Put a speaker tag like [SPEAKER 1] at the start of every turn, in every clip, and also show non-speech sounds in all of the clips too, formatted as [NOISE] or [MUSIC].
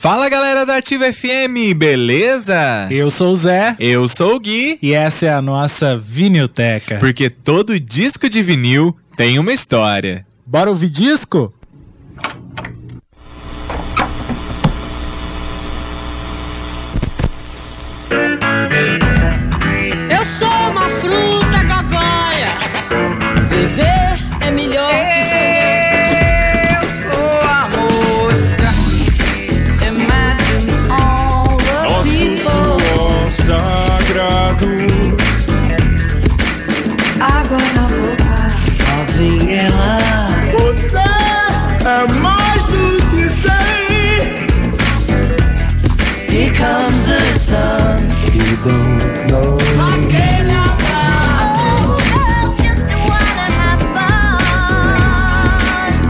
[SPEAKER 1] Fala galera da Ativa FM, beleza?
[SPEAKER 2] Eu sou o Zé.
[SPEAKER 1] Eu sou o Gui.
[SPEAKER 2] E essa é a nossa vinilteca.
[SPEAKER 1] Porque todo disco de vinil tem uma história.
[SPEAKER 2] Bora ouvir disco?
[SPEAKER 3] Eu sou uma fruta gogóia. Viver é melhor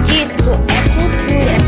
[SPEAKER 4] Disco é cultura.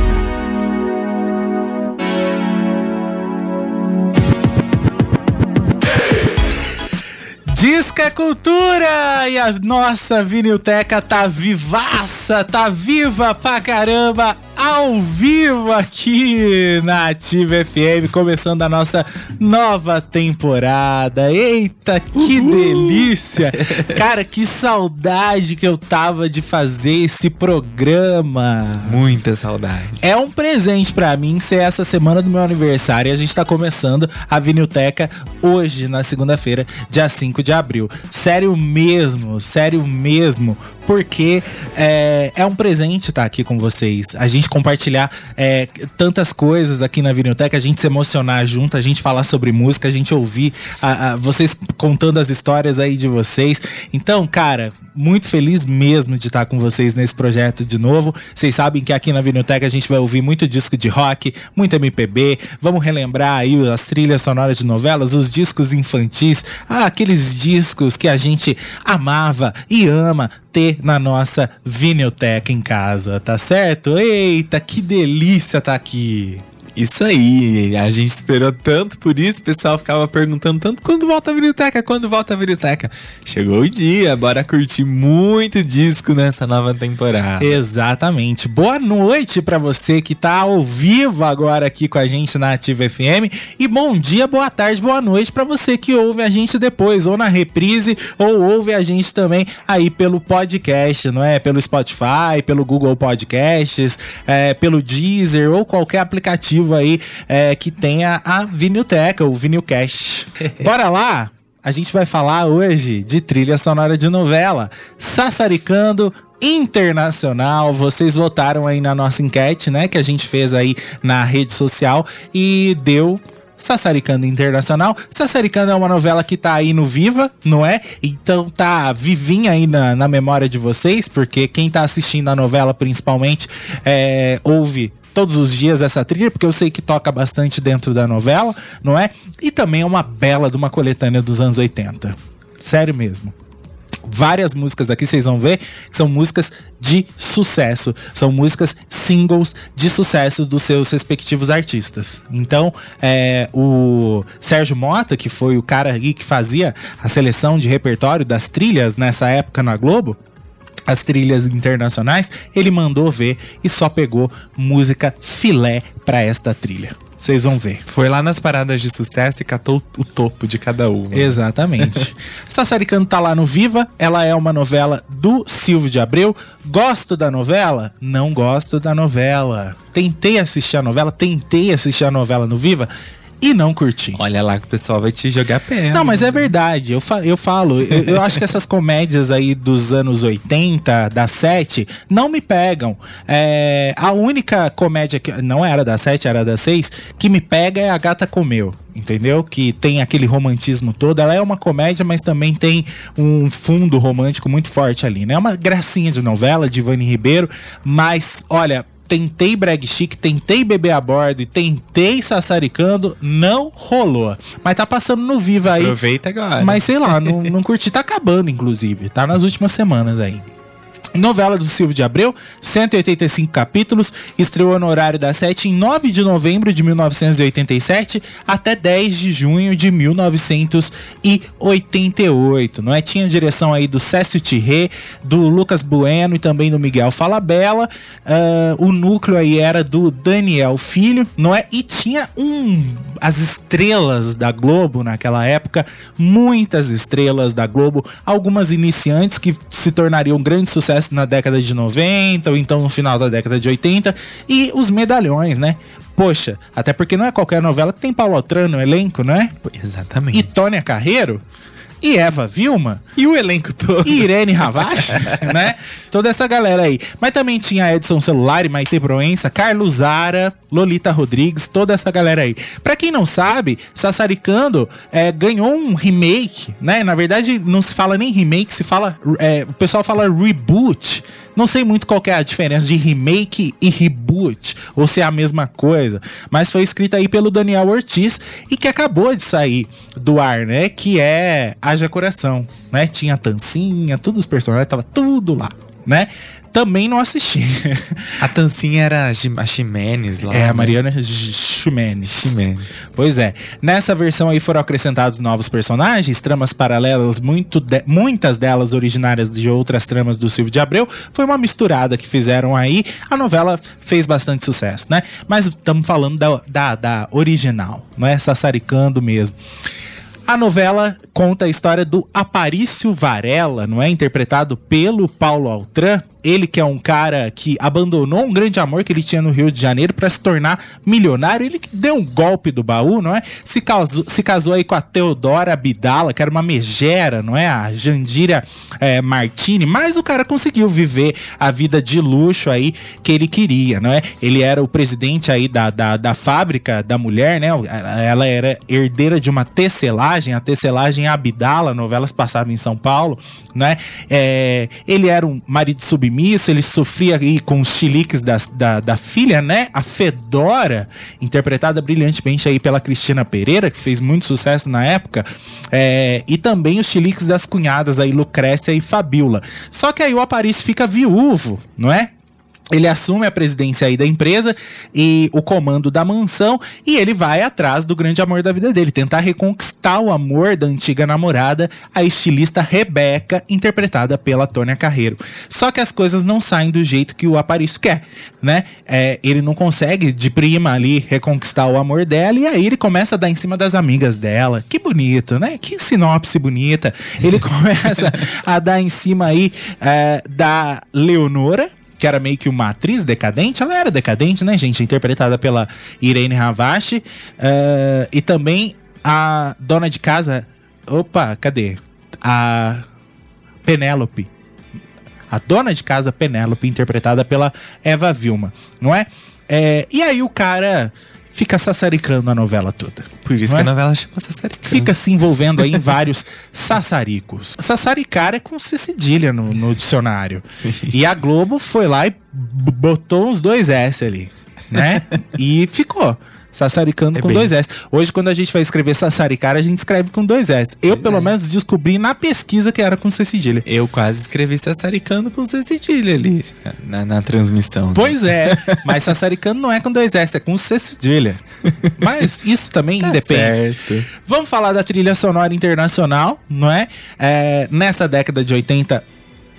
[SPEAKER 2] Disco é cultura! E a nossa vinilteca tá vivaça, tá viva pra caramba, ao vivo aqui na Ativa FM, começando a nossa nova temporada. Eita, que delícia! Cara, que saudade que eu tava de fazer esse programa.
[SPEAKER 1] Muita saudade.
[SPEAKER 2] É um presente pra mim ser essa semana do meu aniversário e a gente tá começando a Vinilteca hoje, na segunda-feira, dia 5 de abril. Sério mesmo, sério mesmo, porque é, é um presente estar aqui com vocês. A gente compartilhar é, tantas coisas aqui na Vinilteca, a gente se emocionar junto, a gente falar sobre música, a gente ouvir a- a- vocês contando as histórias aí de vocês. Então, cara, muito feliz mesmo de estar com vocês nesse projeto de novo. Vocês sabem que aqui na Vinilteca a gente vai ouvir muito disco de rock, muito MPB. Vamos relembrar aí as trilhas sonoras de novelas, os discos infantis, ah, aqueles discos que a gente amava e ama ter na nossa Vinilteca em casa, tá certo? Eita, que delícia tá aqui.
[SPEAKER 1] Isso aí, a gente esperou tanto por isso, o pessoal ficava perguntando tanto quando volta a biblioteca, quando volta a biblioteca. Chegou o dia, bora curtir muito disco nessa nova temporada.
[SPEAKER 2] Exatamente. Boa noite pra você que tá ao vivo agora aqui com a gente na Ativa FM e bom dia, boa tarde, boa noite pra você que ouve a gente depois ou na reprise ou ouve a gente também aí pelo podcast, não é? Pelo Spotify, pelo Google Podcasts, é, pelo Deezer ou qualquer aplicativo aí é, que tenha a Vinilteca, o Vinilcast. [LAUGHS] Bora lá? A gente vai falar hoje de trilha sonora de novela, Sassaricando Internacional. Vocês votaram aí na nossa enquete, né, que a gente fez aí na rede social e deu Sassaricando Internacional. Sassaricando é uma novela que tá aí no Viva, não é? Então tá vivinha aí na, na memória de vocês, porque quem tá assistindo a novela principalmente é, ouve todos os dias essa trilha, porque eu sei que toca bastante dentro da novela, não é? E também é uma bela de uma coletânea dos anos 80. Sério mesmo várias músicas aqui, vocês vão ver, são músicas de sucesso. São músicas singles de sucesso dos seus respectivos artistas. Então, é, o Sérgio Mota, que foi o cara que fazia a seleção de repertório das trilhas nessa época na Globo, as trilhas internacionais, ele mandou ver e só pegou música filé pra esta trilha. Vocês vão ver.
[SPEAKER 1] Foi lá nas paradas de sucesso e catou o topo de cada uma.
[SPEAKER 2] Exatamente. [LAUGHS] Sassaricando tá lá no Viva. Ela é uma novela do Silvio de Abreu. Gosto da novela? Não gosto da novela. Tentei assistir a novela, tentei assistir a novela no Viva e não curti.
[SPEAKER 1] Olha lá que o pessoal vai te jogar pedra.
[SPEAKER 2] Não, mas é verdade. Eu, fa- eu falo, eu, eu acho que essas comédias aí dos anos 80, da 7, não me pegam. É, a única comédia que não era da 7, era da 6, que me pega é A Gata Comeu. Entendeu? Que tem aquele romantismo todo. Ela é uma comédia, mas também tem um fundo romântico muito forte ali, né? É uma gracinha de novela de Ivani Ribeiro, mas olha, tentei brag chic, tentei beber a bordo e tentei sassaricando, não rolou. Mas tá passando no Viva aí.
[SPEAKER 1] Aproveita agora.
[SPEAKER 2] Mas sei lá, não, não curti. Tá acabando, inclusive. Tá nas últimas semanas aí. Novela do Silvio de Abreu, 185 capítulos, estreou no horário das 7 em 9 de novembro de 1987 até 10 de junho de 1988, não é? Tinha direção aí do Cécio Tirré, do Lucas Bueno e também do Miguel Falabella. Ah, o núcleo aí era do Daniel Filho, não é? E tinha um as estrelas da Globo naquela época, muitas estrelas da Globo, algumas iniciantes que se tornariam um grande na década de 90 ou então no final da década de 80 e os medalhões, né? Poxa, até porque não é qualquer novela que tem Paulo Altran no elenco, não é?
[SPEAKER 1] Exatamente.
[SPEAKER 2] E Tônia Carreiro e Eva Vilma
[SPEAKER 1] E o elenco todo?
[SPEAKER 2] e Irene Ravache, [LAUGHS] né? Toda essa galera aí. Mas também tinha Edson Celular, Maite Proença, Carlos Zara, Lolita Rodrigues, toda essa galera aí. Pra quem não sabe, Sassaricando é, ganhou um remake, né? Na verdade, não se fala nem remake, se fala. é, o pessoal fala reboot. Não sei muito qual é a diferença de remake e reboot, ou se é a mesma coisa, mas foi escrita aí pelo Daniel Ortiz e que acabou de sair do ar, né? Que é Haja Coração, né? Tinha a Tancinha, todos os personagens, tava tudo lá, né? Também não assisti.
[SPEAKER 1] A Tancinha era a Ximenes lá.
[SPEAKER 2] É, a
[SPEAKER 1] né?
[SPEAKER 2] Mariana Ximenes.
[SPEAKER 1] Ximenes.
[SPEAKER 2] Pois é. Nessa versão aí foram acrescentados novos personagens, tramas paralelas, muito de- muitas delas originárias de outras tramas do Silvio de Abreu. Foi uma misturada que fizeram aí. A novela fez bastante sucesso, né? Mas estamos falando da, da, da original, não é? Sassaricando mesmo. A novela conta a história do Aparício Varela, não é? Interpretado pelo Paulo Altran. Ele que é um cara que abandonou um grande amor que ele tinha no Rio de Janeiro para se tornar milionário. Ele que deu um golpe do baú, não é? Se casou, se casou aí com a Teodora Abdala, que era uma megera, não é? A Jandira eh, Martini. Mas o cara conseguiu viver a vida de luxo aí que ele queria, não é? Ele era o presidente aí da, da, da fábrica da mulher, né? Ela era herdeira de uma tecelagem, a tecelagem Abdala, novelas passavam em São Paulo, né? É, ele era um marido submisso, ele sofria aí com os chiliques das- da, da filha, né? A Fedora, interpretada brilhantemente aí pela Cristina Pereira, que fez muito sucesso na época, é, e também os chiliques das cunhadas aí, Lucrécia e Fabiola. Só que aí o Aparício fica viúvo, não é? Ele assume a presidência aí da empresa e o comando da mansão e ele vai atrás do grande amor da vida dele, tentar reconquistar o amor da antiga namorada, a estilista Rebeca, interpretada pela Tônia Carreiro. Só que as coisas não saem do jeito que o Aparício quer, né? É, ele não consegue de prima ali reconquistar o amor dela e aí ele começa a dar em cima das amigas dela. Que bonito, né? Que sinopse bonita. Ele [LAUGHS] começa a dar em cima aí é, da Leonora, que era meio que uma atriz decadente. Ela era decadente, né, gente? Interpretada pela Irene Ravache. eh, e também a dona de casa. Opa, cadê? A Penélope. A dona de casa Penélope, interpretada pela Eva Vilma, não é? É, e aí o cara fica sassaricando a novela toda.
[SPEAKER 1] Por isso
[SPEAKER 2] Não
[SPEAKER 1] que
[SPEAKER 2] é?
[SPEAKER 1] a novela chama Sassaricando.
[SPEAKER 2] Fica se envolvendo aí em vários sassaricos. Sassaricar é com C cedilha no, no dicionário.
[SPEAKER 1] Sim.
[SPEAKER 2] E a Globo foi lá e botou uns dois S ali, né? e ficou. Sassaricando
[SPEAKER 1] É
[SPEAKER 2] com
[SPEAKER 1] bem-
[SPEAKER 2] dois S. Hoje, quando a gente vai escrever sassaricar, a gente escreve com dois S. Eu,
[SPEAKER 1] Pois
[SPEAKER 2] pelo
[SPEAKER 1] é.
[SPEAKER 2] menos, descobri na pesquisa que era com C cedilha.
[SPEAKER 1] Eu quase escrevi Sassaricando com C cedilha ali na, na transmissão. né?
[SPEAKER 2] Pois é, [LAUGHS] mas sassaricando não é com dois S, é com C cedilha. Mas isso também
[SPEAKER 1] Tá
[SPEAKER 2] independe.
[SPEAKER 1] certo.
[SPEAKER 2] Vamos falar da trilha sonora internacional, não é? É, Nessa década de 80,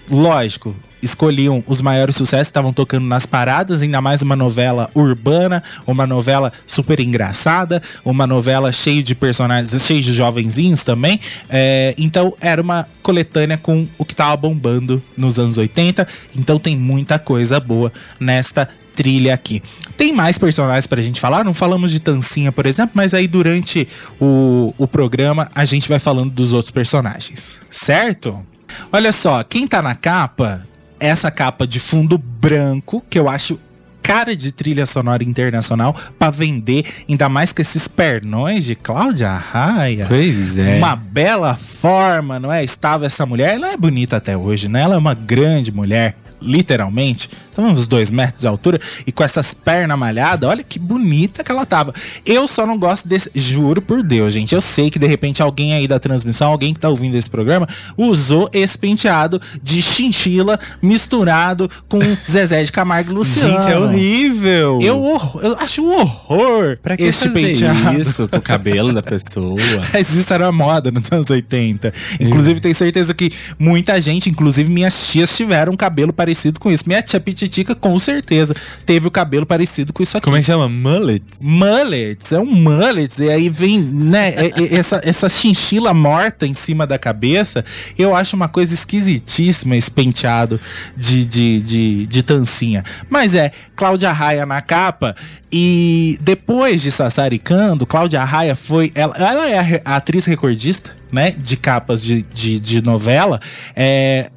[SPEAKER 2] lógico, escolhiam os maiores sucessos, estavam tocando nas paradas, ainda mais uma novela urbana, uma novela super engraçada, uma novela cheia de personagens, cheia de jovenzinhos também. É, então era uma coletânea com o que tava bombando nos anos 80. Então tem muita coisa boa nesta trilha aqui. Tem mais personagens pra gente falar, não falamos de Tancinha, por exemplo, mas aí durante o, o programa a gente vai falando dos outros personagens, certo? Olha só, quem tá na capa, essa capa de fundo branco, que eu acho cara de trilha sonora internacional pra vender, ainda mais com esses pernões de Cláudia Raia.
[SPEAKER 1] Pois é.
[SPEAKER 2] Uma bela forma, não é? Estava essa mulher. Ela é bonita até hoje, né? Ela é uma grande mulher. Literalmente, então uns dois metros de altura, e com essas pernas malhadas, olha que bonita que ela tava. Eu só não gosto desse, juro por Deus, gente, eu sei que de repente alguém aí da transmissão, alguém que tá ouvindo esse programa, usou esse penteado de chinchila misturado com [LAUGHS] Zezé de Camargo e Luciano.
[SPEAKER 1] Gente, é horrível.
[SPEAKER 2] Eu, eu acho um horror
[SPEAKER 1] Pra que
[SPEAKER 2] esse
[SPEAKER 1] fazer
[SPEAKER 2] penteado.
[SPEAKER 1] isso com o cabelo da pessoa? [LAUGHS]
[SPEAKER 2] Mas isso era moda nos anos 80. Inclusive, tenho certeza que muita gente, inclusive minhas tias, tiveram um cabelo parecido com isso. Minha tia Pititica, com certeza, teve o cabelo parecido com isso aqui.
[SPEAKER 1] Como é que chama? Mullet?
[SPEAKER 2] Mullets, é um mullets, e aí vem, né, essa, essa chinchila morta em cima da cabeça, eu acho uma coisa esquisitíssima esse penteado de, de, de, de tancinha. Mas é, Cláudia Raia na capa, e depois de Sassaricando, Cláudia Raia foi, ela, ela é a, a atriz recordista, né, de capas de, de, de novela, é,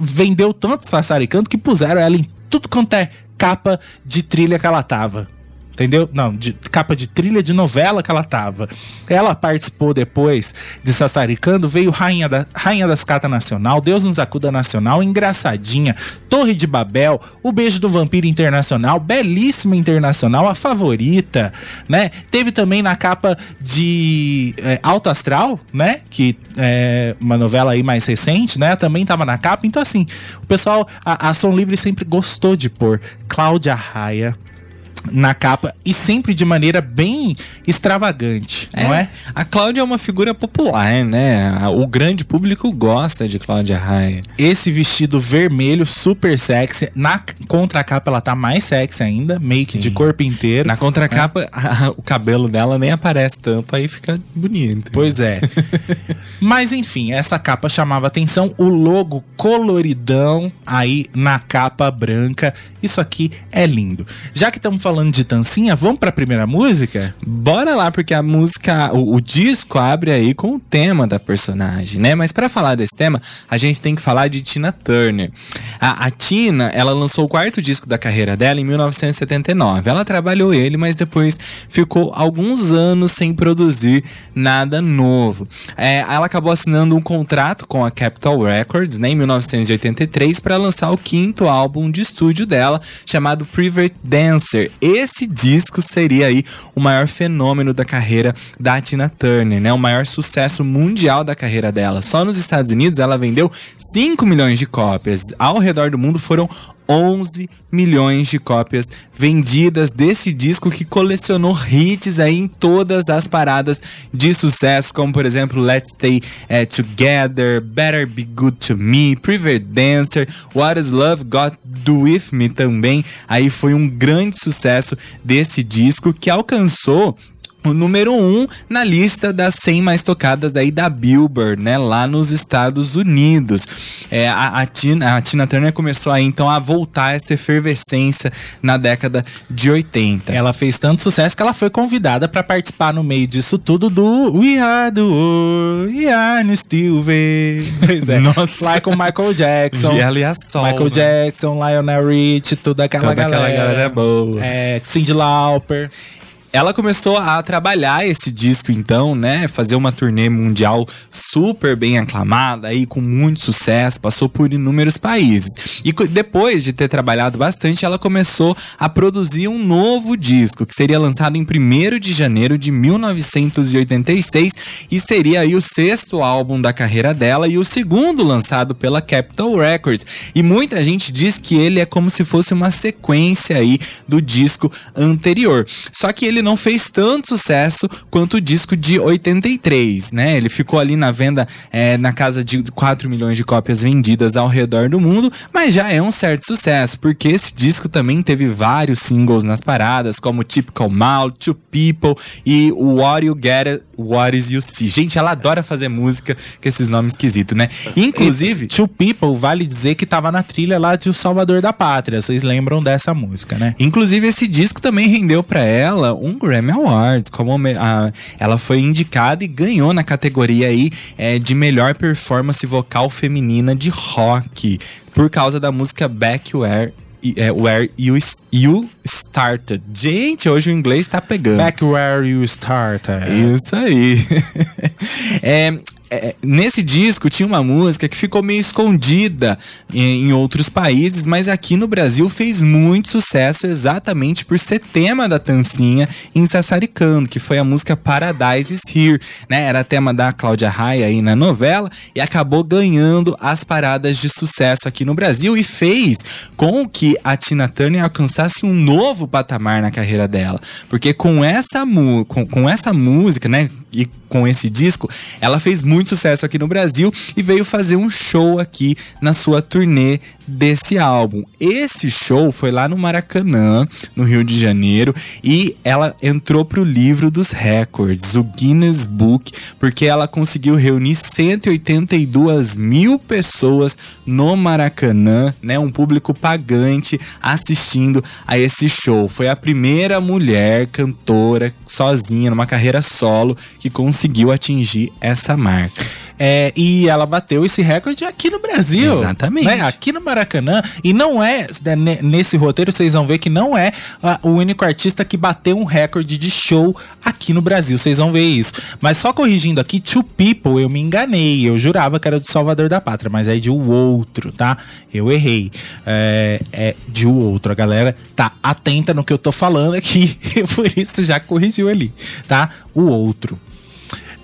[SPEAKER 2] vendeu tanto Sassaricando que puseram ela em tudo quanto é capa de trilha que ela tava. Entendeu? Não, de capa de trilha de novela que ela tava. Ela participou depois de Sassaricando, veio Rainha, da, Rainha das Catas Nacional, Deus nos acuda Nacional, Engraçadinha, Torre de Babel, O Beijo do Vampiro Internacional, Belíssima Internacional, A Favorita, né? Teve também na capa de é, Alto Astral, né? Que é uma novela aí mais recente, né? Também tava na capa. Então, assim, o pessoal, a, a Som Livre sempre gostou de pôr Cláudia Raia na capa e sempre de maneira bem extravagante, não é?
[SPEAKER 1] A Cláudia é uma figura popular, né? O grande público gosta de Cláudia Raia.
[SPEAKER 2] Esse vestido vermelho super sexy, na contracapa ela tá mais sexy ainda, make
[SPEAKER 1] Sim.
[SPEAKER 2] de corpo inteiro.
[SPEAKER 1] Na contracapa, [LAUGHS] o cabelo dela nem aparece tanto, aí fica bonito.
[SPEAKER 2] Pois é. [LAUGHS] Mas enfim, essa capa chamava atenção, o logo coloridão aí na capa branca. Isso aqui é lindo. Já que estamos falando de dancinha, vamos pra primeira música?
[SPEAKER 1] Bora lá, porque a música, o, o disco abre aí com o tema da personagem, né? Mas pra falar desse tema, a gente tem que falar de Tina Turner. A, a Tina, ela lançou o quarto disco da carreira dela em 1979. Ela trabalhou ele, mas depois ficou alguns anos sem produzir nada novo. É, ela acabou assinando um contrato com a Capitol Records, né, em 1983, para lançar o quinto álbum de estúdio dela, chamado Private Dancer. Esse disco seria aí o maior fenômeno da carreira da Tina Turner, né? O maior sucesso mundial da carreira dela. Só nos Estados Unidos ela vendeu 5 milhões de cópias. Ao redor do mundo foram 11 milhões de cópias vendidas desse disco que colecionou hits aí em todas as paradas de sucesso, como por exemplo Let's Stay eh, Together, Better Be Good to Me, Private Dancer, What Is Love Got Do With Me também. Aí foi um grande sucesso desse disco que alcançou o número 1 um na lista das 100 mais tocadas aí da Billboard, né, lá nos Estados Unidos. É, a, a Tina, a Tina Turner começou aí então a voltar essa efervescência na década de 80.
[SPEAKER 2] Ela fez tanto sucesso que ela foi convidada pra participar no meio disso tudo do We Are the World, We Are Still Pois é.
[SPEAKER 1] Nossa.
[SPEAKER 2] Lá com Michael Jackson.
[SPEAKER 1] Ela e a Sol,
[SPEAKER 2] Michael
[SPEAKER 1] né?
[SPEAKER 2] Jackson, Lionel Rich, toda aquela
[SPEAKER 1] Toda aquela
[SPEAKER 2] galera.
[SPEAKER 1] galera boa.
[SPEAKER 2] É, Cyndi Lauper.
[SPEAKER 1] Ela começou a trabalhar esse disco então, né, fazer uma turnê mundial super bem aclamada aí com muito sucesso, passou por inúmeros países. E depois de ter trabalhado bastante, ela começou a produzir um novo disco, que seria lançado em 1 de janeiro de 1986 e seria aí o sexto álbum da carreira dela e o segundo lançado pela Capitol Records. E muita gente diz que ele é como se fosse uma sequência aí do disco anterior. Só que ele não fez tanto sucesso quanto o disco de 83, né? Ele ficou ali na venda é, na casa de 4 milhões de cópias vendidas ao redor do mundo, mas já é um certo sucesso, porque esse disco também teve vários singles nas paradas, como Typical Mouth, Two People e What You Get, What Is You See. Gente, ela adora fazer música com esses nomes esquisitos, né? Inclusive,
[SPEAKER 2] Two People, vale dizer que tava na trilha lá de O Salvador da Pátria. Vocês lembram dessa música, né?
[SPEAKER 1] Inclusive, esse disco também rendeu pra ela um Grammy Awards. Como a- ela foi indicada e ganhou na categoria aí é, de melhor performance vocal feminina de rock. Por causa da música Back Where, é, Where you, you Started. Gente, hoje o inglês tá pegando.
[SPEAKER 2] Back Where You Started.
[SPEAKER 1] Isso aí. [LAUGHS] É, é, nesse disco tinha uma música que ficou meio escondida em, em outros países, mas aqui no Brasil fez muito sucesso exatamente por ser tema da Tancinha em Sassaricando, que foi a música Paradise is Here, né? Era tema da Cláudia Raia aí na novela e acabou ganhando as paradas de sucesso aqui no Brasil e fez com que a Tina Turner alcançasse um novo patamar na carreira dela, porque com essa, com, com essa música, né? E com esse disco, ela fez muito sucesso aqui no Brasil e veio fazer um show aqui na sua turnê desse álbum. Esse show foi lá no Maracanã, no Rio de Janeiro, e ela entrou pro livro dos recordes, o Guinness Book, porque ela conseguiu reunir 182 mil pessoas no Maracanã, né? Um público pagante assistindo a esse show. Foi a primeira mulher cantora sozinha, numa carreira solo, que conseguiu atingir essa marca.
[SPEAKER 2] É, e ela bateu esse recorde aqui no Brasil.
[SPEAKER 1] Exatamente.
[SPEAKER 2] né? Aqui no Maracanã. E não é, né, ne- nesse roteiro vocês vão ver que não é ah, o único artista que bateu um recorde de show aqui no Brasil. Vocês vão ver isso. Mas só corrigindo aqui, Two People, eu me enganei. Eu jurava que era do Salvador da Pátria, mas é de o outro, tá? Eu errei. É, é de o outro. A galera tá atenta no que eu tô falando aqui. [LAUGHS] Por isso já corrigiu ali, tá? O outro.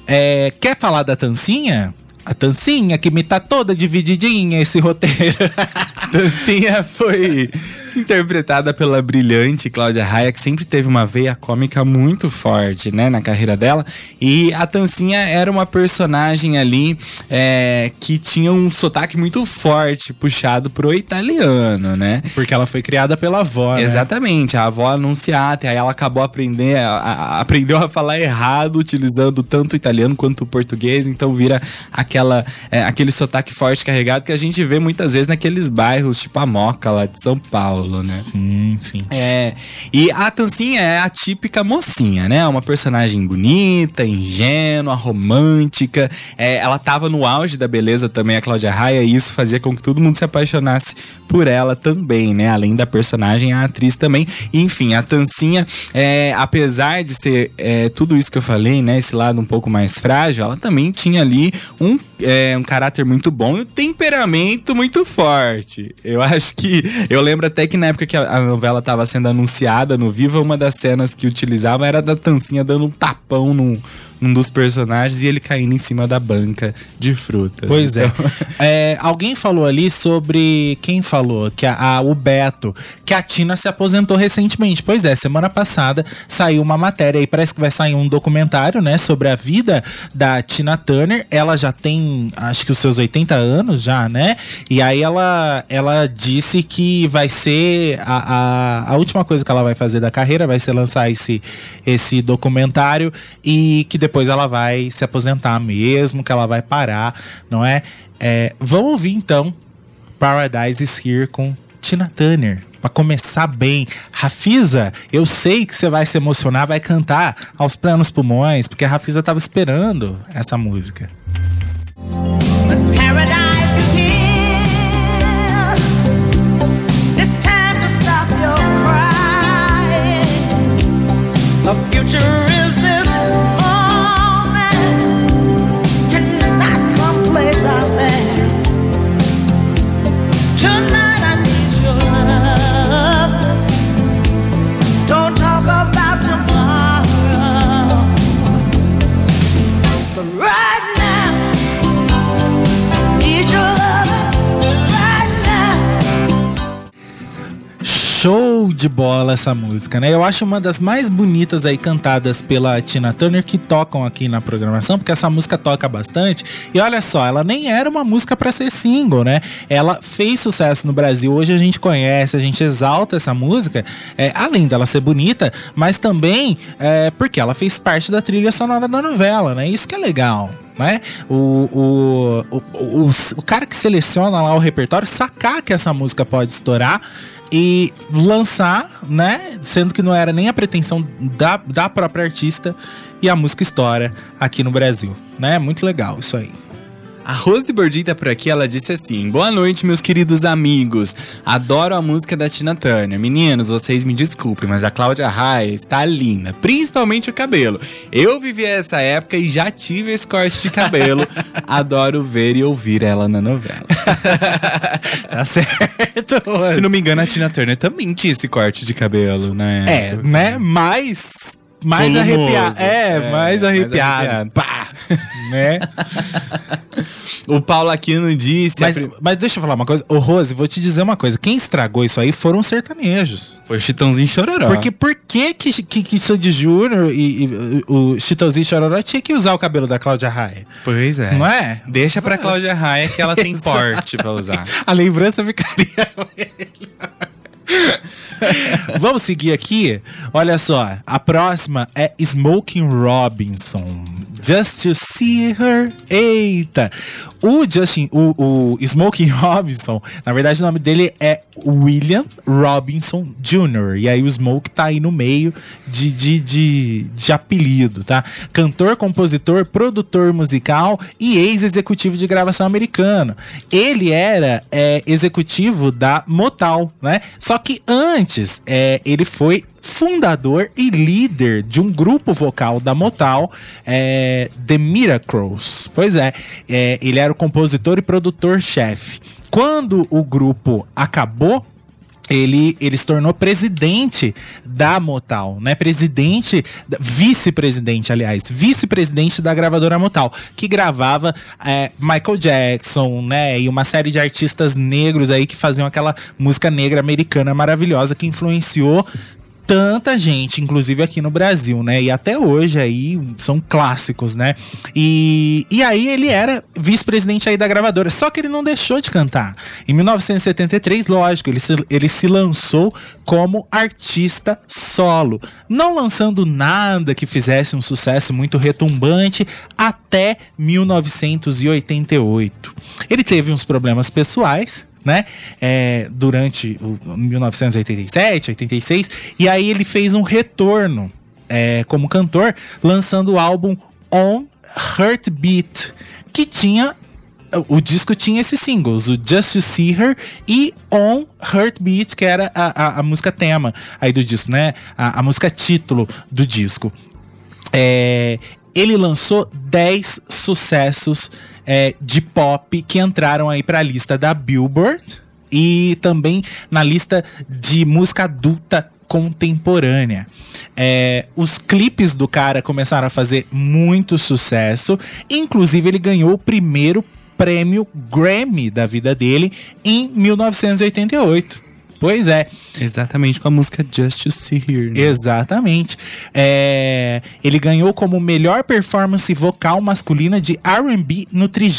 [SPEAKER 2] É, quer falar da Tancinha? A Tancinha que me tá toda divididinha esse roteiro. [LAUGHS]
[SPEAKER 1] Tancinha foi [LAUGHS] interpretada pela brilhante Cláudia Raia, que sempre teve uma veia cômica muito forte, né, na carreira dela. E a Tancinha era uma personagem ali é, que tinha um sotaque muito forte, puxado pro italiano, né?
[SPEAKER 2] Porque ela foi criada pela avó, né?
[SPEAKER 1] Exatamente, a avó anunciata, aí ela acabou aprender, a- a- aprendeu a falar errado, utilizando tanto o italiano quanto o português, então vira aquela, é, aquele sotaque forte carregado que a gente vê muitas vezes naqueles bairros, tipo a Moca lá de São Paulo, né?
[SPEAKER 2] Sim, sim.
[SPEAKER 1] É, e a Tancinha é a típica mocinha, né? Uma personagem bonita, ingênua, romântica. É, ela tava no auge da beleza também, a Cláudia Raia, e isso fazia com que todo mundo se apaixonasse por ela também, né? Além da personagem, a atriz também. Enfim, a Tancinha, é, apesar de ser é, tudo isso que eu falei, né? Esse lado um pouco mais frágil, ela também tinha ali um, é, um caráter muito bom e um temperamento muito forte. Eu acho que. Eu lembro até que na época que a, a novela estava sendo anunciada no Viva, uma das cenas que utilizava era da Tancinha dando um tapão num, num dos personagens e ele caindo em cima da banca de frutas.
[SPEAKER 2] Pois é.
[SPEAKER 1] Então, [LAUGHS]
[SPEAKER 2] É, Alguém falou ali sobre. Quem falou? Que a, a- o Beto, que a Tina se aposentou recentemente. Pois é, semana passada saiu uma matéria aí, parece que vai sair um documentário, né, sobre a vida da Tina Turner. Ela já tem, acho que os seus 80 anos já, né? E aí ela, ela disse que vai ser a, a, a última coisa que ela vai fazer da carreira, vai ser lançar esse, esse documentário e que depois ela vai se aposentar mesmo, que ela vai parar, não é? É, vamos ouvir então Paradise is Here com Tina Turner. Pra começar bem. Rafisa, eu sei que você vai se emocionar, vai cantar aos plenos pulmões, porque a Rafisa tava esperando essa música.
[SPEAKER 5] Paradise is
[SPEAKER 2] essa música, né? Eu acho uma das mais bonitas aí cantadas pela Tina Turner que tocam aqui na programação, porque essa música toca bastante. E olha só, ela nem era uma música pra ser single, né? Ela fez sucesso no Brasil. Hoje a gente conhece, a gente exalta essa música, é, além dela ser bonita, mas também é, porque ela fez parte da trilha sonora da novela, né? Isso que é legal. Né? O, o, o, o, o cara que seleciona lá o repertório sacar que essa música pode estourar e lançar, né? Sendo que não era nem a pretensão da, da própria artista e a música estoura aqui no Brasil, né? Muito legal isso aí.
[SPEAKER 1] A Rose Bordi tá por aqui, ela disse assim: Boa noite, meus queridos amigos. Adoro a música da Tina Turner. Meninos, vocês me desculpem, mas a Cláudia Raia está linda, principalmente o cabelo. Eu vivi essa época e já tive esse corte de cabelo. [LAUGHS] Adoro ver e ouvir ela na novela. [LAUGHS]
[SPEAKER 2] Tá certo.
[SPEAKER 1] Se não me engano, a Tina Turner também tinha esse corte de cabelo, né?
[SPEAKER 2] É, né? Mais. Mais arrepiado. É,
[SPEAKER 1] É,
[SPEAKER 2] mais
[SPEAKER 1] mais
[SPEAKER 2] arrepiado.
[SPEAKER 1] arrepiado.
[SPEAKER 2] Pá! né? [LAUGHS]
[SPEAKER 1] O Paulo Aquino disse.
[SPEAKER 2] Mas,
[SPEAKER 1] prim-
[SPEAKER 2] mas deixa eu falar uma coisa. Ô, Rose, vou te dizer uma coisa. Quem estragou isso aí foram os sertanejos.
[SPEAKER 1] Foi o Chitãozinho Chororó.
[SPEAKER 2] Porque por que que, que, que Sandy Júnior e, e o Chitãozinho Chororó tinha que usar o cabelo da Cláudia Raia?
[SPEAKER 1] Pois é.
[SPEAKER 2] Não é?
[SPEAKER 1] Deixa pra Cláudia Raia que ela tem [LAUGHS] porte pra usar.
[SPEAKER 2] A lembrança ficaria [LAUGHS] melhor. [LAUGHS] Vamos seguir aqui. Olha só, a próxima é Smoking Robinson. Just to see her. Eita! O Justin, o, o Smoking [LAUGHS] Robinson, na verdade o nome dele é William Robinson Jr. E aí o Smoke tá aí no meio de, de, de, de apelido, tá? Cantor, compositor, produtor musical e ex-executivo de gravação americano. Ele era é, executivo da Motown, né? Só que antes é, ele foi fundador e líder de um grupo vocal da Motown, é, The Miracles. Pois é, é, ele era o compositor e produtor-chefe. Quando o grupo acabou, ele, ele se tornou presidente da Motown, né? Presidente, vice-presidente, aliás, vice-presidente da gravadora Motown, que gravava é, Michael Jackson, né? E uma série de artistas negros aí que faziam aquela música negra americana maravilhosa que influenciou tanta gente, inclusive aqui no Brasil, né? E até hoje aí são clássicos, né? E, e aí ele era vice-presidente aí da gravadora, só que ele não deixou de cantar. Em 1973, lógico, ele se, ele se lançou como artista solo, não lançando nada que fizesse um sucesso muito retumbante até 1988. Ele teve uns problemas pessoais, né? É, durante o 1987, 86, e aí ele fez um retorno é, como cantor, lançando o álbum On Heartbeat, que tinha o disco tinha esses singles, o Just to See Her e On Heartbeat, que era a, a, a música tema aí do disco, né? A, a música título do disco. É, ele lançou 10 sucessos é, de pop que entraram aí pra lista da Billboard e também na lista de música adulta contemporânea. É, os clipes do cara começaram a fazer muito sucesso, inclusive ele ganhou o primeiro prêmio Grammy da vida dele em 1988. Pois é,
[SPEAKER 1] Exatamente com a música Just to See Here. né?
[SPEAKER 2] Exatamente. É, ele ganhou como melhor performance vocal masculina de R&B no 30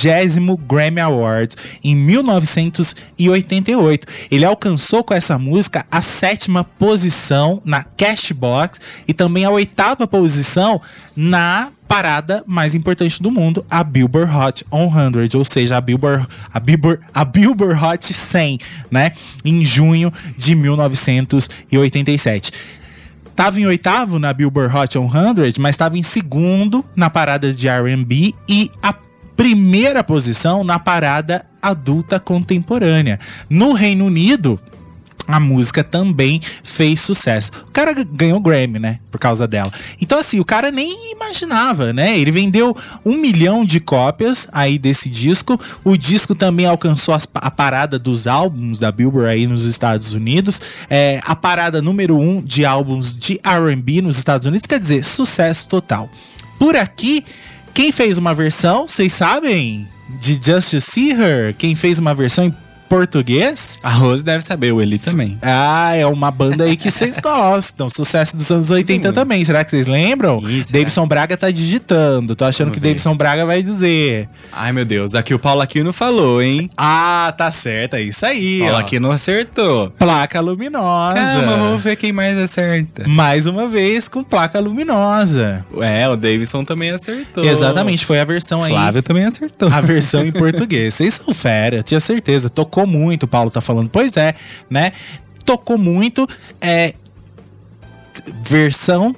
[SPEAKER 2] Grammy Awards em 1988. Ele alcançou com essa música a sétima posição na Cashbox e também a oitava posição na parada mais importante do mundo, a Billboard Hot 100, ou seja, a Billboard, a Billboard, a Billboard Hot 100, né? Em junho de 1987. Tava em oitavo na Billboard Hot 100, mas estava em segundo na parada de R&B e a primeira posição na parada adulta contemporânea. No Reino Unido, a música também fez sucesso. O cara ganhou Grammy, né? Por causa dela. Então, assim, o cara nem imaginava, né? Ele vendeu um milhão de cópias aí desse disco. O disco também alcançou as a parada dos álbuns da Billboard aí nos Estados Unidos. É, a parada número um de álbuns de R&B nos Estados Unidos. Quer dizer, sucesso total. Por aqui, quem fez uma versão, vocês sabem? De Just See Her? Quem fez uma versão português?
[SPEAKER 1] A Rose deve saber, o Eli também.
[SPEAKER 2] Ah, é uma banda aí que vocês [LAUGHS] gostam. Sucesso dos anos 80 também. Será que vocês lembram?
[SPEAKER 1] Ih, será?
[SPEAKER 2] Davidson Braga tá digitando. Tô achando
[SPEAKER 1] Vamos
[SPEAKER 2] que
[SPEAKER 1] ver.
[SPEAKER 2] Davidson Braga vai dizer.
[SPEAKER 1] Ai, meu Deus, aqui o Paulo Aquino falou, hein?
[SPEAKER 2] Ah, tá certo. É isso aí.
[SPEAKER 1] Paulo
[SPEAKER 2] ó.
[SPEAKER 1] Aquino acertou.
[SPEAKER 2] Placa luminosa.
[SPEAKER 1] Calma, vamos ver quem mais acerta.
[SPEAKER 2] Mais uma vez com placa luminosa.
[SPEAKER 1] É, o Davidson também acertou.
[SPEAKER 2] Exatamente, foi a versão aí.
[SPEAKER 1] Flávio também acertou.
[SPEAKER 2] A versão em português. [LAUGHS] Vocês são fera, eu tinha certeza. Tocou muito, o Paulo tá falando. Pois é, né? Tocou muito. É. Versão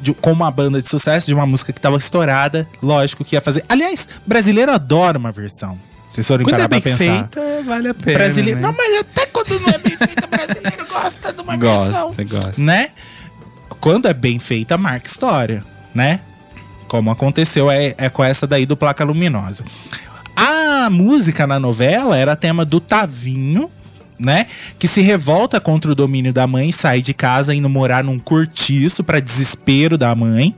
[SPEAKER 2] de, com uma banda de sucesso, de uma música que tava estourada. Lógico que ia fazer. Aliás, brasileiro adora uma versão. Vocês foram
[SPEAKER 1] Quando
[SPEAKER 2] parar
[SPEAKER 1] é bem
[SPEAKER 2] pra pensar.
[SPEAKER 1] feita, vale a pena.
[SPEAKER 2] brasileiro.
[SPEAKER 1] né?
[SPEAKER 2] Não, mas até quando não é bem feita, brasileiro gosta de uma versão.
[SPEAKER 1] Gosta, gosta.
[SPEAKER 2] Né? Quando é bem feita, marca história, né? Como aconteceu é, é com essa daí do Placa Luminosa. A música na novela era tema do Tavinho, né? Que se revolta contra o domínio da mãe, sai de casa indo morar num cortiço para desespero da mãe.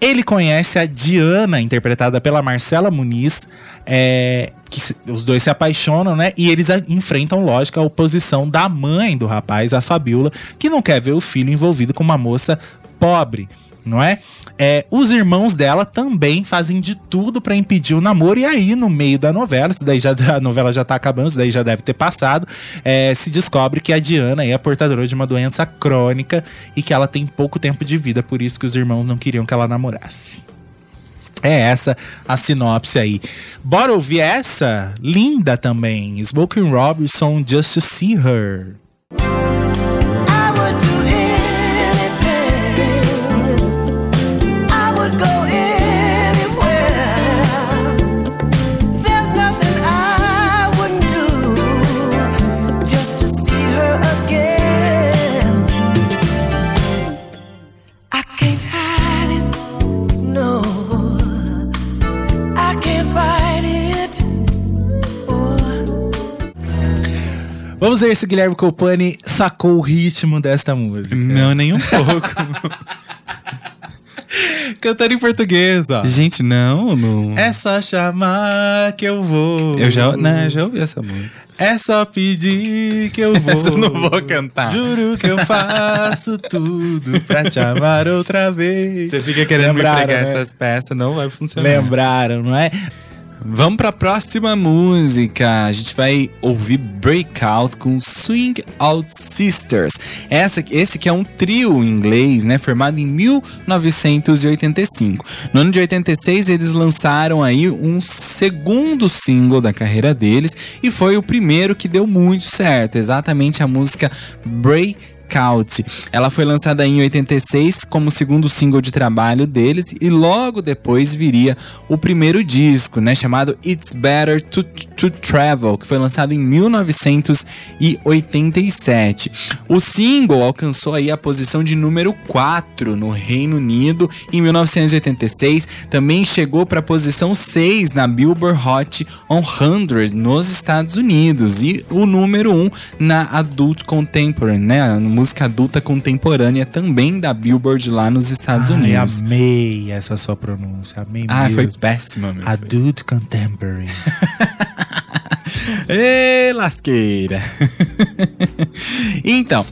[SPEAKER 2] Ele conhece a Diana, interpretada pela Marcela Muniz, é, que se- os dois se apaixonam, né? E eles a- enfrentam, lógico, a oposição da mãe do rapaz, a Fabiola, que não quer ver o filho envolvido com uma moça pobre, não é? É, os irmãos dela também fazem de tudo pra impedir o namoro, e aí, no meio da novela, isso daí já, [LAUGHS] a novela já tá acabando, isso daí já deve ter passado, é, se descobre que a Diana é portadora de uma doença crônica e que ela tem pouco tempo de vida, por isso que os irmãos não queriam que ela namorasse. É essa a sinopse aí. Bora ouvir essa? Linda também. Smoking Robinson, Just to See Her. Vamos ver se Guilherme Copani sacou o ritmo desta música.
[SPEAKER 1] Não, nem um pouco. [LAUGHS]
[SPEAKER 2] Cantando em português, ó.
[SPEAKER 1] Gente, não, não.
[SPEAKER 2] É só chamar que eu vou.
[SPEAKER 1] Eu já, né, já ouvi essa música.
[SPEAKER 2] É só pedir que eu [LAUGHS] vou.
[SPEAKER 1] Essa eu não vou cantar.
[SPEAKER 2] Juro que eu faço tudo pra te amar outra vez.
[SPEAKER 1] Você fica querendo
[SPEAKER 2] Lembraram,
[SPEAKER 1] me pregar
[SPEAKER 2] né?
[SPEAKER 1] essas peças, não vai funcionar.
[SPEAKER 2] Lembraram, não é?
[SPEAKER 1] Vamos pra próxima música. A gente vai ouvir Breakout com Swing Out Sisters. Essa, esse que é um trio inglês, né? Formado em 1985. No ano de 86, eles lançaram aí um segundo single da carreira deles e foi o primeiro que deu muito certo. Exatamente a música Breakout. Ela foi lançada em 86 como segundo single de trabalho deles e logo depois viria o primeiro disco, né, chamado It's Better to, to Travel, que foi lançado em 1987. O single alcançou aí a posição de número 4 no Reino Unido em 1986, também chegou para a posição 6 na Billboard Hot 100 nos Estados Unidos e o número 1 na Adult Contemporary, né, música adulta contemporânea também da Billboard lá nos Estados
[SPEAKER 2] Ai,
[SPEAKER 1] Unidos.
[SPEAKER 2] amei essa sua pronúncia. Amei
[SPEAKER 1] Ah, foi
[SPEAKER 2] mesmo.
[SPEAKER 1] péssima, meu.
[SPEAKER 2] Adult Contemporary. [LAUGHS]
[SPEAKER 1] Ê, lasqueira. [LAUGHS] então,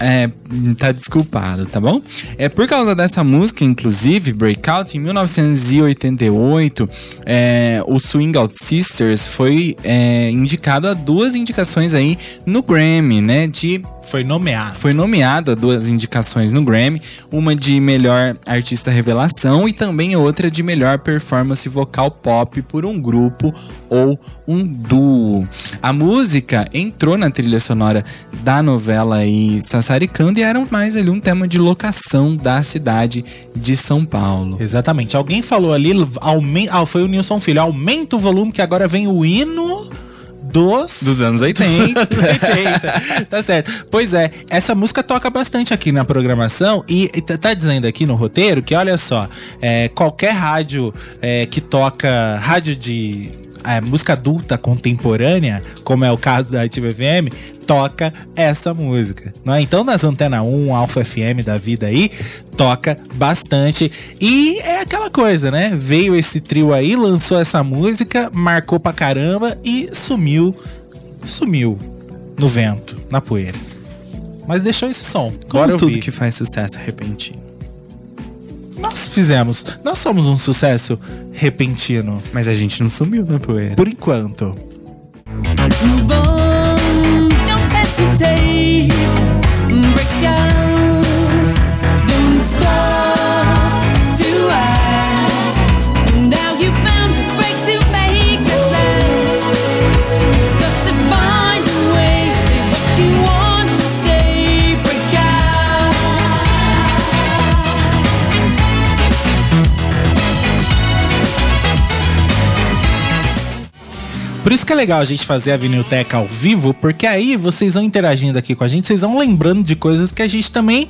[SPEAKER 1] é, tá desculpado, tá bom? É por causa dessa música, inclusive, Breakout, em 1988, é, o Swing Out Sisters foi é, indicado a duas indicações aí no Grammy, né? De
[SPEAKER 2] Foi nomeado.
[SPEAKER 1] foi nomeado a duas indicações no Grammy, uma de melhor artista revelação e também outra de melhor performance vocal pop por um grupo ou um duo. A música entrou na trilha sonora da novela aí Sassaricando e era mais ali um tema de locação da cidade de São Paulo.
[SPEAKER 2] Exatamente. Alguém falou ali, aumen... ah, foi o Nilson Filho, aumenta o volume que agora vem o hino dos...
[SPEAKER 1] Dos anos 80.
[SPEAKER 2] 80. tá certo. Pois é, essa música toca bastante aqui na programação e e tá tá dizendo aqui no roteiro que, olha só, é, qualquer rádio é, que toca rádio de é, música adulta contemporânea, como é o caso da Ativa FM, toca essa música. Não é? Então, nas Antena 1, Alfa FM da vida aí, toca bastante. E é aquela coisa, né? Veio esse trio aí, lançou essa música, marcou pra caramba e sumiu sumiu no vento, na poeira. Mas deixou esse som.
[SPEAKER 1] Como
[SPEAKER 2] Bora
[SPEAKER 1] tudo
[SPEAKER 2] ouvir.
[SPEAKER 1] que faz sucesso repentino.
[SPEAKER 2] Nós fizemos. Nós somos um sucesso repentino.
[SPEAKER 1] Mas a gente não sumiu na poeira.
[SPEAKER 2] Por enquanto.
[SPEAKER 3] Move on, don't hesitate. Break out,
[SPEAKER 2] Por isso que é legal a gente fazer a Vinilteca ao vivo, porque aí vocês vão interagindo aqui com a gente, vocês vão lembrando de coisas que a gente também.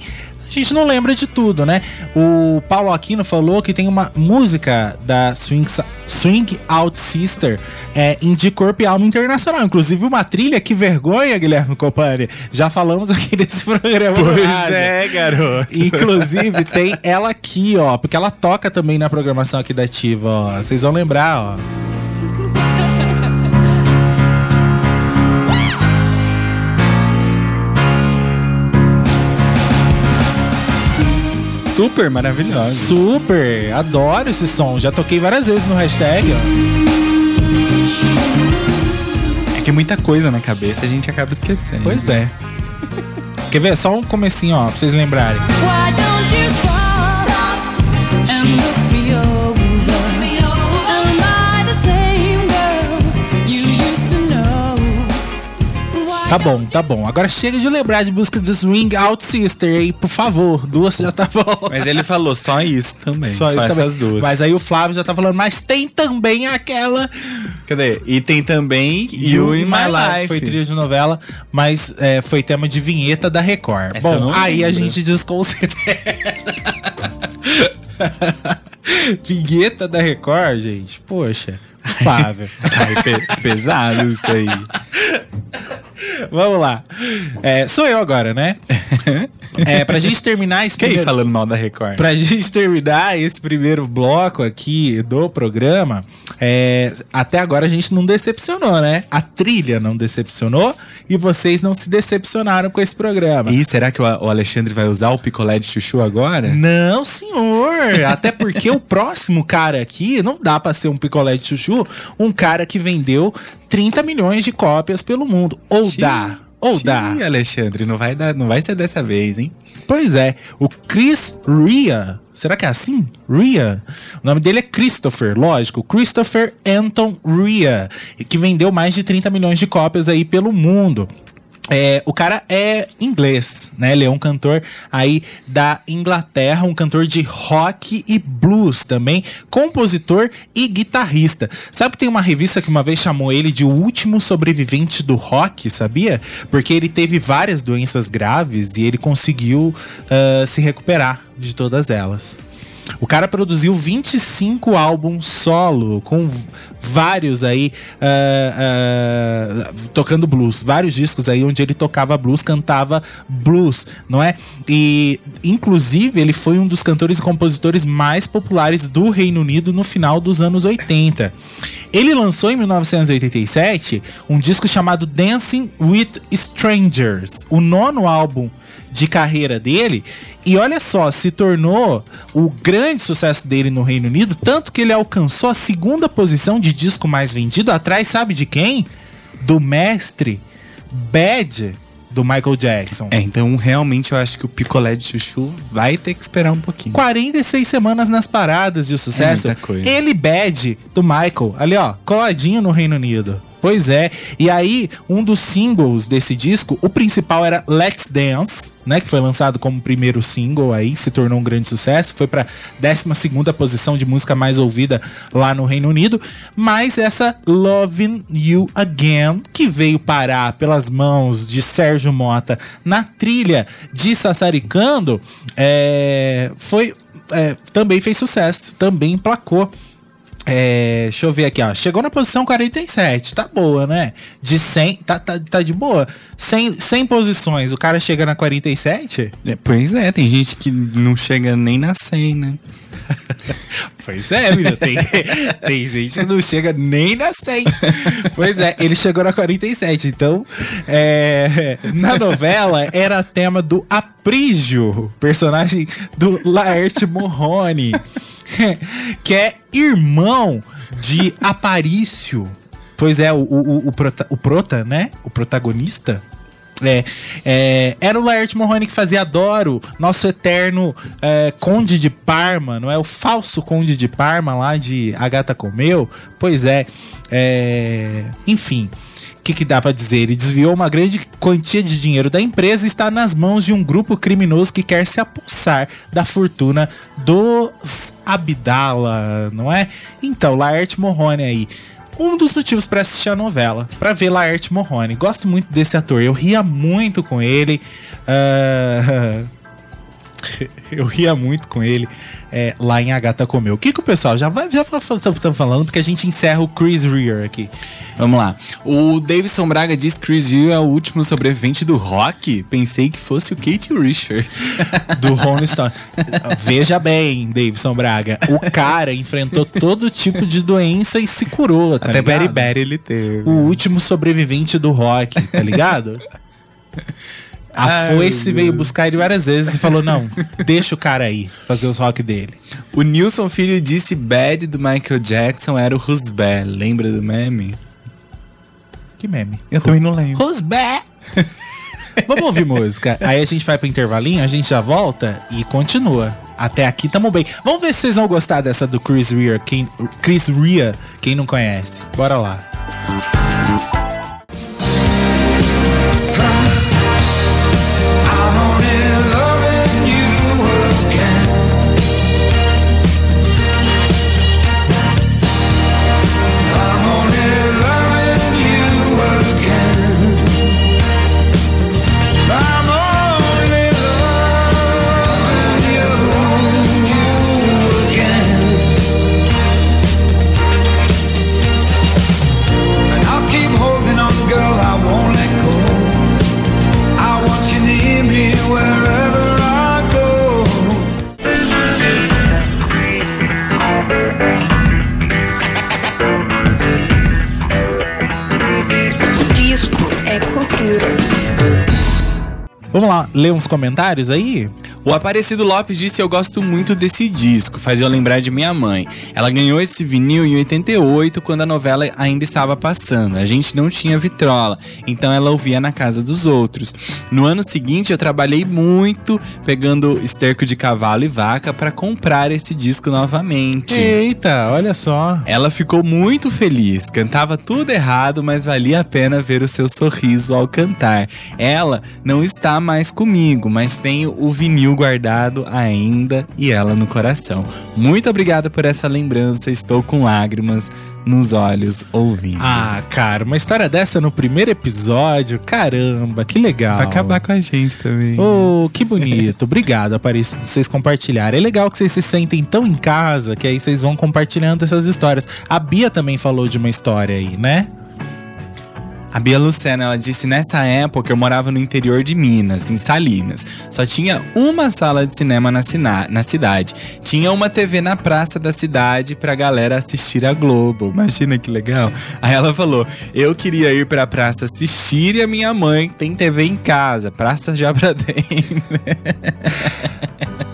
[SPEAKER 2] A gente não lembra de tudo, né? O Paulo Aquino falou que tem uma música da Swing, Swing Out Sister é, em De Corpo e Alma Internacional. Inclusive uma trilha, que vergonha, Guilherme Copani. Já falamos aqui nesse [LAUGHS] programa. rádio.
[SPEAKER 1] é, garoto.
[SPEAKER 2] Inclusive, [LAUGHS] tem ela aqui, ó, porque ela toca também na programação aqui da Ativa, ó. Vocês vão lembrar, ó.
[SPEAKER 1] Super maravilhoso.
[SPEAKER 2] Super, adoro esse som. Já toquei várias vezes no hashtag, ó.
[SPEAKER 1] É que é muita coisa na cabeça, a gente acaba esquecendo.
[SPEAKER 2] Pois é. [LAUGHS] Quer ver? Só um comecinho, ó, pra vocês lembrarem.
[SPEAKER 3] Why
[SPEAKER 2] Tá bom, tá bom. Agora chega de lembrar de música de Swing Out Sister aí, por favor. Duas já tá bom.
[SPEAKER 1] Mas ele falou só isso também. Só,
[SPEAKER 2] isso também.
[SPEAKER 1] essas duas.
[SPEAKER 2] Mas aí o Flávio já tá falando, mas tem também aquela
[SPEAKER 1] Cadê? E tem também You in My Life.
[SPEAKER 2] Foi trilha de novela, mas é, foi tema de vinheta da Record.
[SPEAKER 1] Essa
[SPEAKER 2] Bom, aí a
[SPEAKER 1] lembro.
[SPEAKER 2] gente desconsidera. [LAUGHS] vinheta da Record, gente. Poxa, Flávio. [LAUGHS]
[SPEAKER 1] Ai, pe- pesado isso aí.
[SPEAKER 2] Vamos lá. É, sou eu agora, né? É, pra gente terminar esse [LAUGHS]
[SPEAKER 1] Quem
[SPEAKER 2] primeiro-
[SPEAKER 1] falando mal da Record?
[SPEAKER 2] Pra gente terminar esse primeiro bloco aqui do programa, é, até agora a gente não decepcionou, né? A trilha não decepcionou e vocês não se decepcionaram com esse programa.
[SPEAKER 1] Ih, será que o o Alexandre vai usar o picolé de chuchu agora?
[SPEAKER 2] Não, senhor. Até porque o próximo cara aqui não dá pra ser um picolé de chuchu, um cara que vendeu 30 milhões de cópias pelo mundo. Ou
[SPEAKER 1] Xiii,
[SPEAKER 2] dá. Ou
[SPEAKER 1] xiii,
[SPEAKER 2] dá.
[SPEAKER 1] Alexandre, não vai, dar, não vai ser dessa vez, hein?
[SPEAKER 2] Pois é, o Chris Ria. Será que é assim? Ria. O nome dele é Christopher, lógico. Christopher Anton Ria, que vendeu mais de 30 milhões de cópias aí pelo mundo. É, o cara é inglês, né? Ele é um cantor aí da Inglaterra, um cantor de rock e blues também, compositor e guitarrista. Sabe que tem uma revista que uma vez chamou ele de o último sobrevivente do rock, sabia? Porque ele teve várias doenças graves e ele conseguiu ah, se recuperar de todas elas. O cara produziu 25 álbuns solo, com vários aí ah, ah, tocando blues, vários discos aí onde ele tocava blues, cantava blues, não é? E inclusive ele foi um dos cantores e compositores mais populares do Reino Unido no final dos anos 80. Ele lançou em 1987 um disco chamado Dancing with Strangers, o nono álbum de carreira dele. E olha só, se tornou o grande sucesso dele no Reino Unido, tanto que ele alcançou a segunda posição de disco mais vendido, atrás, sabe de quem? Do mestre Bad do Michael Jackson.
[SPEAKER 1] É, então realmente eu acho que o picolé de chuchu vai ter que esperar um pouquinho.
[SPEAKER 2] 46 semanas nas paradas de sucesso.
[SPEAKER 1] É muita coisa.
[SPEAKER 2] Ele Bad do Michael, ali ó, coladinho no Reino Unido. Pois é. E aí, um dos singles desse disco, o principal era Let's Dance, né, que foi lançado como primeiro single aí, se tornou um grande sucesso, foi para 12ª posição de música mais ouvida lá no Reino Unido, mas essa Loving You Again, que veio parar pelas mãos de Sérgio Mota na trilha de Sassaricando, é, foi é, também fez sucesso, também emplacou. É, deixa eu ver aqui, ó. Chegou na posição 47, tá boa, né? De 100, tá, tá, tá de boa. 100, 100 posições, o cara chega na 47?
[SPEAKER 1] É, pois é, tem gente que não chega nem na 100, né? [LAUGHS]
[SPEAKER 2] Pois é, menino. Tem, [LAUGHS] tem gente que não chega nem na 100. Pois é, ele chegou na 47. Então, é, [LAUGHS] na novela, era tema do Aprígio, personagem do Laerte Morrone, [LAUGHS] que é irmão de Aparício. Pois é, o, o, o, prota, o prota, né? O protagonista. É, é, era o Laerte Morrone que fazia Adoro, nosso eterno é, Conde de Parma, não é? O falso Conde de Parma lá de A Gata Comeu. Pois é, é enfim. O que, que dá pra dizer? Ele desviou uma grande quantia de dinheiro da empresa e está nas mãos de um grupo criminoso que quer se apossar da fortuna dos Abdala, não é? Então, Laerte Morrone aí. Um dos motivos pra assistir a novela, pra ver Laerte Morrone. Gosto muito desse ator, eu ria muito com ele. ah, [LAUGHS] [LAUGHS] eu ria muito com ele é, lá em A Gata Comeu. O que, que o pessoal já vai já tá falando? Porque a gente encerra o Chris Rea aqui.
[SPEAKER 1] Vamos lá. O Davidson Braga diz que Chris Hill é o último sobrevivente do rock. Pensei que fosse o Kate Richard. [LAUGHS]
[SPEAKER 2] do Rolling Stone. Veja bem, Davidson Braga, o cara enfrentou todo tipo de doença e se curou, tá
[SPEAKER 1] Até
[SPEAKER 2] ligado?
[SPEAKER 1] Berry ele teve.
[SPEAKER 2] O último sobrevivente do rock, tá ligado? [LAUGHS] A
[SPEAKER 1] Ai,
[SPEAKER 2] foice veio buscar ele várias vezes e falou: não, deixa o cara aí fazer os rock dele.
[SPEAKER 1] O Nilson Filho disse Bad do Michael Jackson era o Rusbel. Lembra do meme?
[SPEAKER 2] Que meme.
[SPEAKER 1] Eu também não lembro.
[SPEAKER 2] Back? [LAUGHS] Vamos ouvir música. Aí a gente vai pro intervalinho, a gente já volta e continua. Até aqui tamo bem. Vamos ver se vocês vão gostar dessa do Chris Rea, quem, Chris Rea, quem não conhece. Bora lá.
[SPEAKER 6] I'm
[SPEAKER 2] Vamos lá, ler uns comentários aí?
[SPEAKER 1] O Aparecido Lopes disse: Eu gosto muito desse disco, fazia eu lembrar de minha mãe. Ela ganhou esse vinil em 88, quando a novela ainda estava passando. A gente não tinha vitrola, então ela ouvia na casa dos outros. No ano seguinte, eu trabalhei muito pegando esterco de cavalo e vaca para comprar esse disco novamente.
[SPEAKER 2] Eita, olha só.
[SPEAKER 1] Ela ficou muito feliz, cantava tudo errado, mas valia a pena ver o seu sorriso ao cantar. Ela não está mais comigo, mas tenho o vinil guardado ainda e ela no coração. Muito obrigado por essa lembrança, estou com lágrimas nos olhos ouvindo.
[SPEAKER 2] Ah, cara, uma história dessa no primeiro episódio, caramba, que legal.
[SPEAKER 1] Pra acabar com a gente também.
[SPEAKER 2] Oh, que bonito. Obrigado, Aparecido, vocês compartilharem. É legal que vocês se sentem tão em casa que aí vocês vão compartilhando essas histórias. A Bia também falou de uma história aí, né?
[SPEAKER 1] A Bia Lucena, ela disse: nessa época eu morava no interior de Minas, em Salinas. Só tinha uma sala de cinema na, na cidade. Tinha uma TV na praça da cidade pra galera assistir a Globo. Imagina que legal. Aí ela falou: eu queria ir pra praça assistir e a minha mãe tem TV em casa. Praça já pra dentro.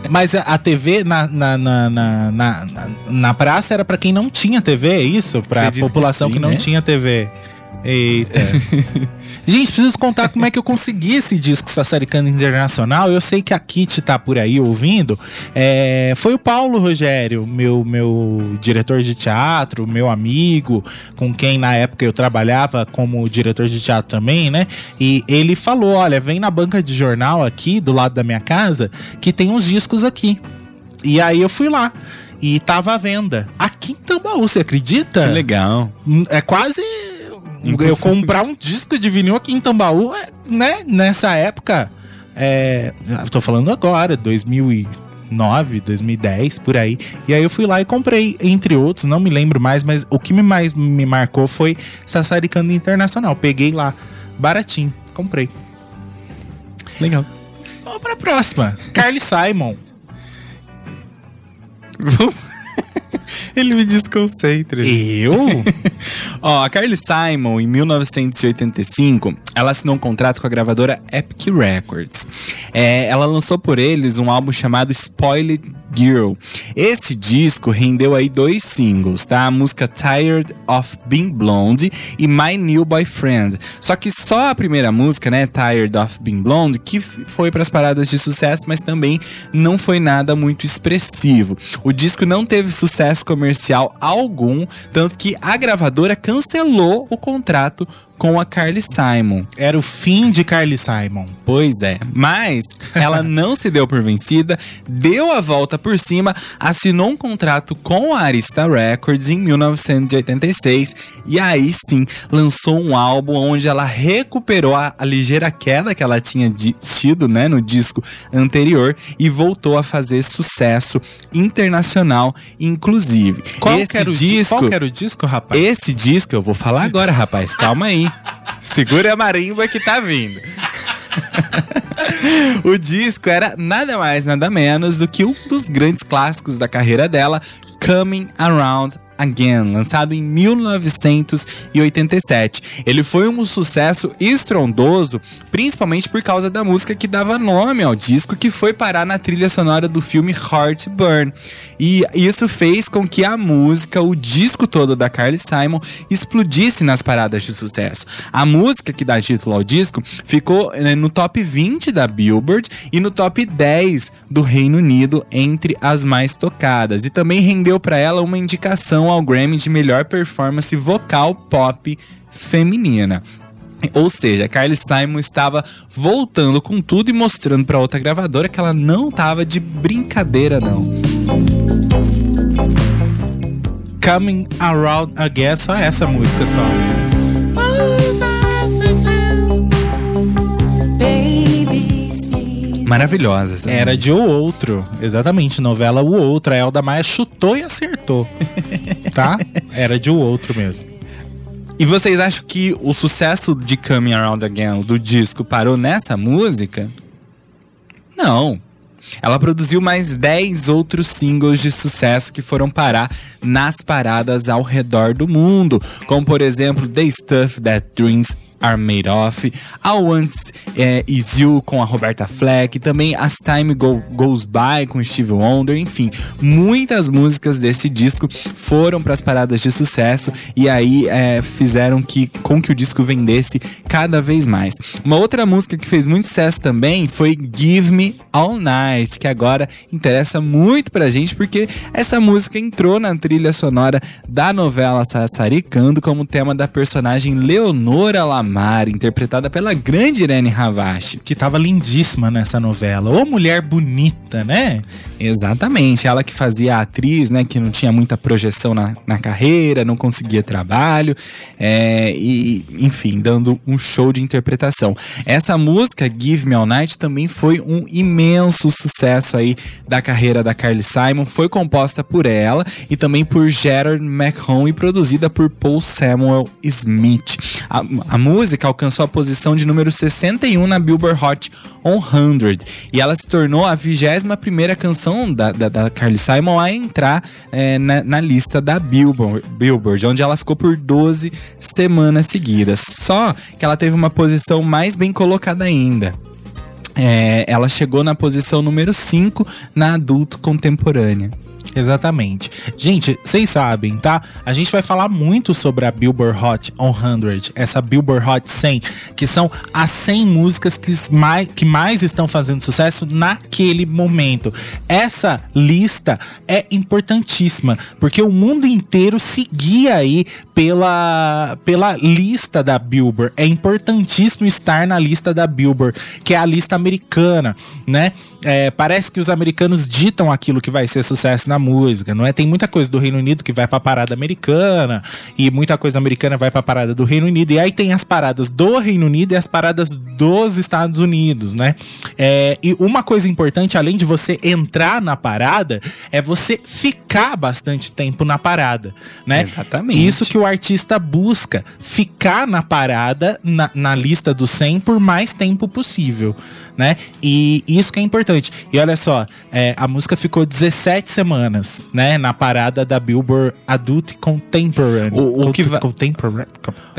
[SPEAKER 2] Mas a, TV na, na, na, na, praça era pra quem não tinha TV, é isso? Pra população que, não
[SPEAKER 1] né?
[SPEAKER 2] tinha TV. Eita. [LAUGHS] Gente, preciso contar como é que eu consegui esse disco Sassaricano Internacional. Eu sei que a Kit tá por aí ouvindo. É, foi o Paulo Rogério, meu, meu diretor de teatro, meu amigo, com quem na época eu trabalhava como diretor de teatro também, né? E ele falou: olha, vem na banca de jornal aqui, do lado da minha casa, que tem uns discos aqui. E aí eu fui lá. E tava à venda. Aqui em Tambaú, você acredita?
[SPEAKER 1] Que legal.
[SPEAKER 2] É quase. Eu comprar um disco de vinil aqui em Tambaú, é, né? Nessa época. É, tô falando agora, 2009, 2010, por aí. E aí eu fui lá e comprei, entre outros, não me lembro mais, mas o que me mais me marcou foi Sassaricando Internacional. Peguei lá, baratinho, comprei.
[SPEAKER 1] Legal.
[SPEAKER 2] Vamos pra próxima. Carly Simon. [LAUGHS]
[SPEAKER 1] Ele me desconcentra.
[SPEAKER 2] Eu? [LAUGHS]
[SPEAKER 1] Ó, a Carly Simon, em 1985, ela assinou um contrato com a gravadora Epic Records. É, ela lançou por eles um álbum chamado Spoiled Girl. Esse disco rendeu aí dois singles, tá? A música Tired of Being Blonde e My New Boyfriend. Só que só a primeira música, né, Tired of Being Blonde, que foi para as paradas de sucesso, mas também não foi nada muito expressivo. O disco não teve sucesso comercial algum, tanto que a gravadora cancelou o contrato com a Carly Simon.
[SPEAKER 2] Era o fim de Carly Simon.
[SPEAKER 1] Pois é, mas ela [LAUGHS] não se deu por vencida, deu a volta por cima, assinou um contrato com a Arista Records em 1986 e aí sim lançou um álbum onde ela recuperou a, a ligeira queda que ela tinha tido né, no disco anterior e voltou a fazer sucesso internacional, inclusive.
[SPEAKER 2] Qual
[SPEAKER 1] Esse
[SPEAKER 2] que era o di-
[SPEAKER 1] disco,
[SPEAKER 2] Qual que era o disco, rapaz?
[SPEAKER 1] esse disco eu vou falar agora, rapaz. Calma aí. Segura a marimba que tá vindo. [LAUGHS] o disco era nada mais, nada menos do que um dos grandes clássicos da carreira dela, Coming Around Again, lançado em 1987. Ele foi um sucesso estrondoso, principalmente por causa da música que dava nome ao disco, que foi parar na trilha sonora do filme Heartburn. E isso fez com que a música, o disco todo da Carly Simon, explodisse nas paradas de sucesso. A música que dá título ao disco ficou né, no top 20 da Billboard e no top 10 do Reino Unido entre as mais tocadas. E também rendeu para ela uma indicação ao Grammy de melhor performance vocal pop feminina. Ou seja, Carly Simon estava voltando com tudo e mostrando para outra gravadora que ela não tava de brincadeira não.
[SPEAKER 2] Coming Around Again, só essa música só.
[SPEAKER 3] Sneeze.
[SPEAKER 1] Maravilhosa essa
[SPEAKER 2] Era de O Outro. Exatamente, novela O Outro. A Elda Maia chutou e acertou. [LAUGHS] tá? Era de O Outro mesmo.
[SPEAKER 1] E vocês acham que o sucesso de Coming Around Again do disco parou nessa música? Não. Ela produziu mais 10 outros singles de sucesso que foram parar nas paradas ao redor do mundo, como por exemplo The Stuff That Dreams Are Made Of, All Once é, Is You com a Roberta Fleck, também As Time Go- Goes By com Steve Wonder, enfim, muitas músicas desse disco foram para as paradas de sucesso e aí é, fizeram que com que o disco vendesse cada vez mais. Uma outra música que fez muito sucesso também foi Give Me All Night, que agora interessa muito pra gente porque essa música entrou na trilha sonora da novela Sassaricando como tema da personagem Leonora Lamar, interpretada pela grande Irene Havashi.
[SPEAKER 2] Que tava lindíssima nessa novela. Ô mulher bonita, né?
[SPEAKER 1] Exatamente, ela que fazia a atriz, né, que não tinha muita projeção na, na carreira, não conseguia trabalho, é, e enfim, dando um show de interpretação. Essa música, Give Me All Night, também foi um imenso sucesso aí da carreira da Carly Simon, foi composta por ela e também por Gerard McHone e produzida por Paul Samuel Smith. A, a música alcançou a posição de número 61 na Billboard Hot 100 e ela se tornou a 21 primeira canção da, da, da Carly Simon a entrar é, na, na lista da Billboard, Billboard, onde ela ficou por 12 semanas seguidas. Só que ela teve uma posição mais bem colocada ainda. É, ela chegou na posição número 5 na adulto contemporânea.
[SPEAKER 2] Exatamente. Gente, vocês sabem, tá? A gente vai falar muito sobre a Billboard Hot 100, essa Billboard Hot 100, que são as 100 músicas que mais, que mais estão fazendo sucesso naquele momento. Essa lista é importantíssima, porque o mundo inteiro seguia aí pela, pela lista da Billboard. É importantíssimo estar na lista da Billboard, que é a lista americana, né? É, parece que os americanos ditam aquilo que vai ser sucesso na música, não é? Tem muita coisa do Reino Unido que vai pra parada americana e muita coisa americana vai pra parada do Reino Unido. E aí tem as paradas do Reino Unido e as paradas dos Estados Unidos, né? É, e uma coisa importante, além de você entrar na parada, é você ficar bastante tempo na parada, né?
[SPEAKER 1] Exatamente.
[SPEAKER 2] Isso que o artista busca, ficar na parada, na, na lista do 100 por mais tempo possível, né? E isso que é importante. E olha só, é, a música ficou 17 semanas, né? Na parada da Billboard Adult Contemporary.
[SPEAKER 1] O- o que va-
[SPEAKER 2] Contemporary.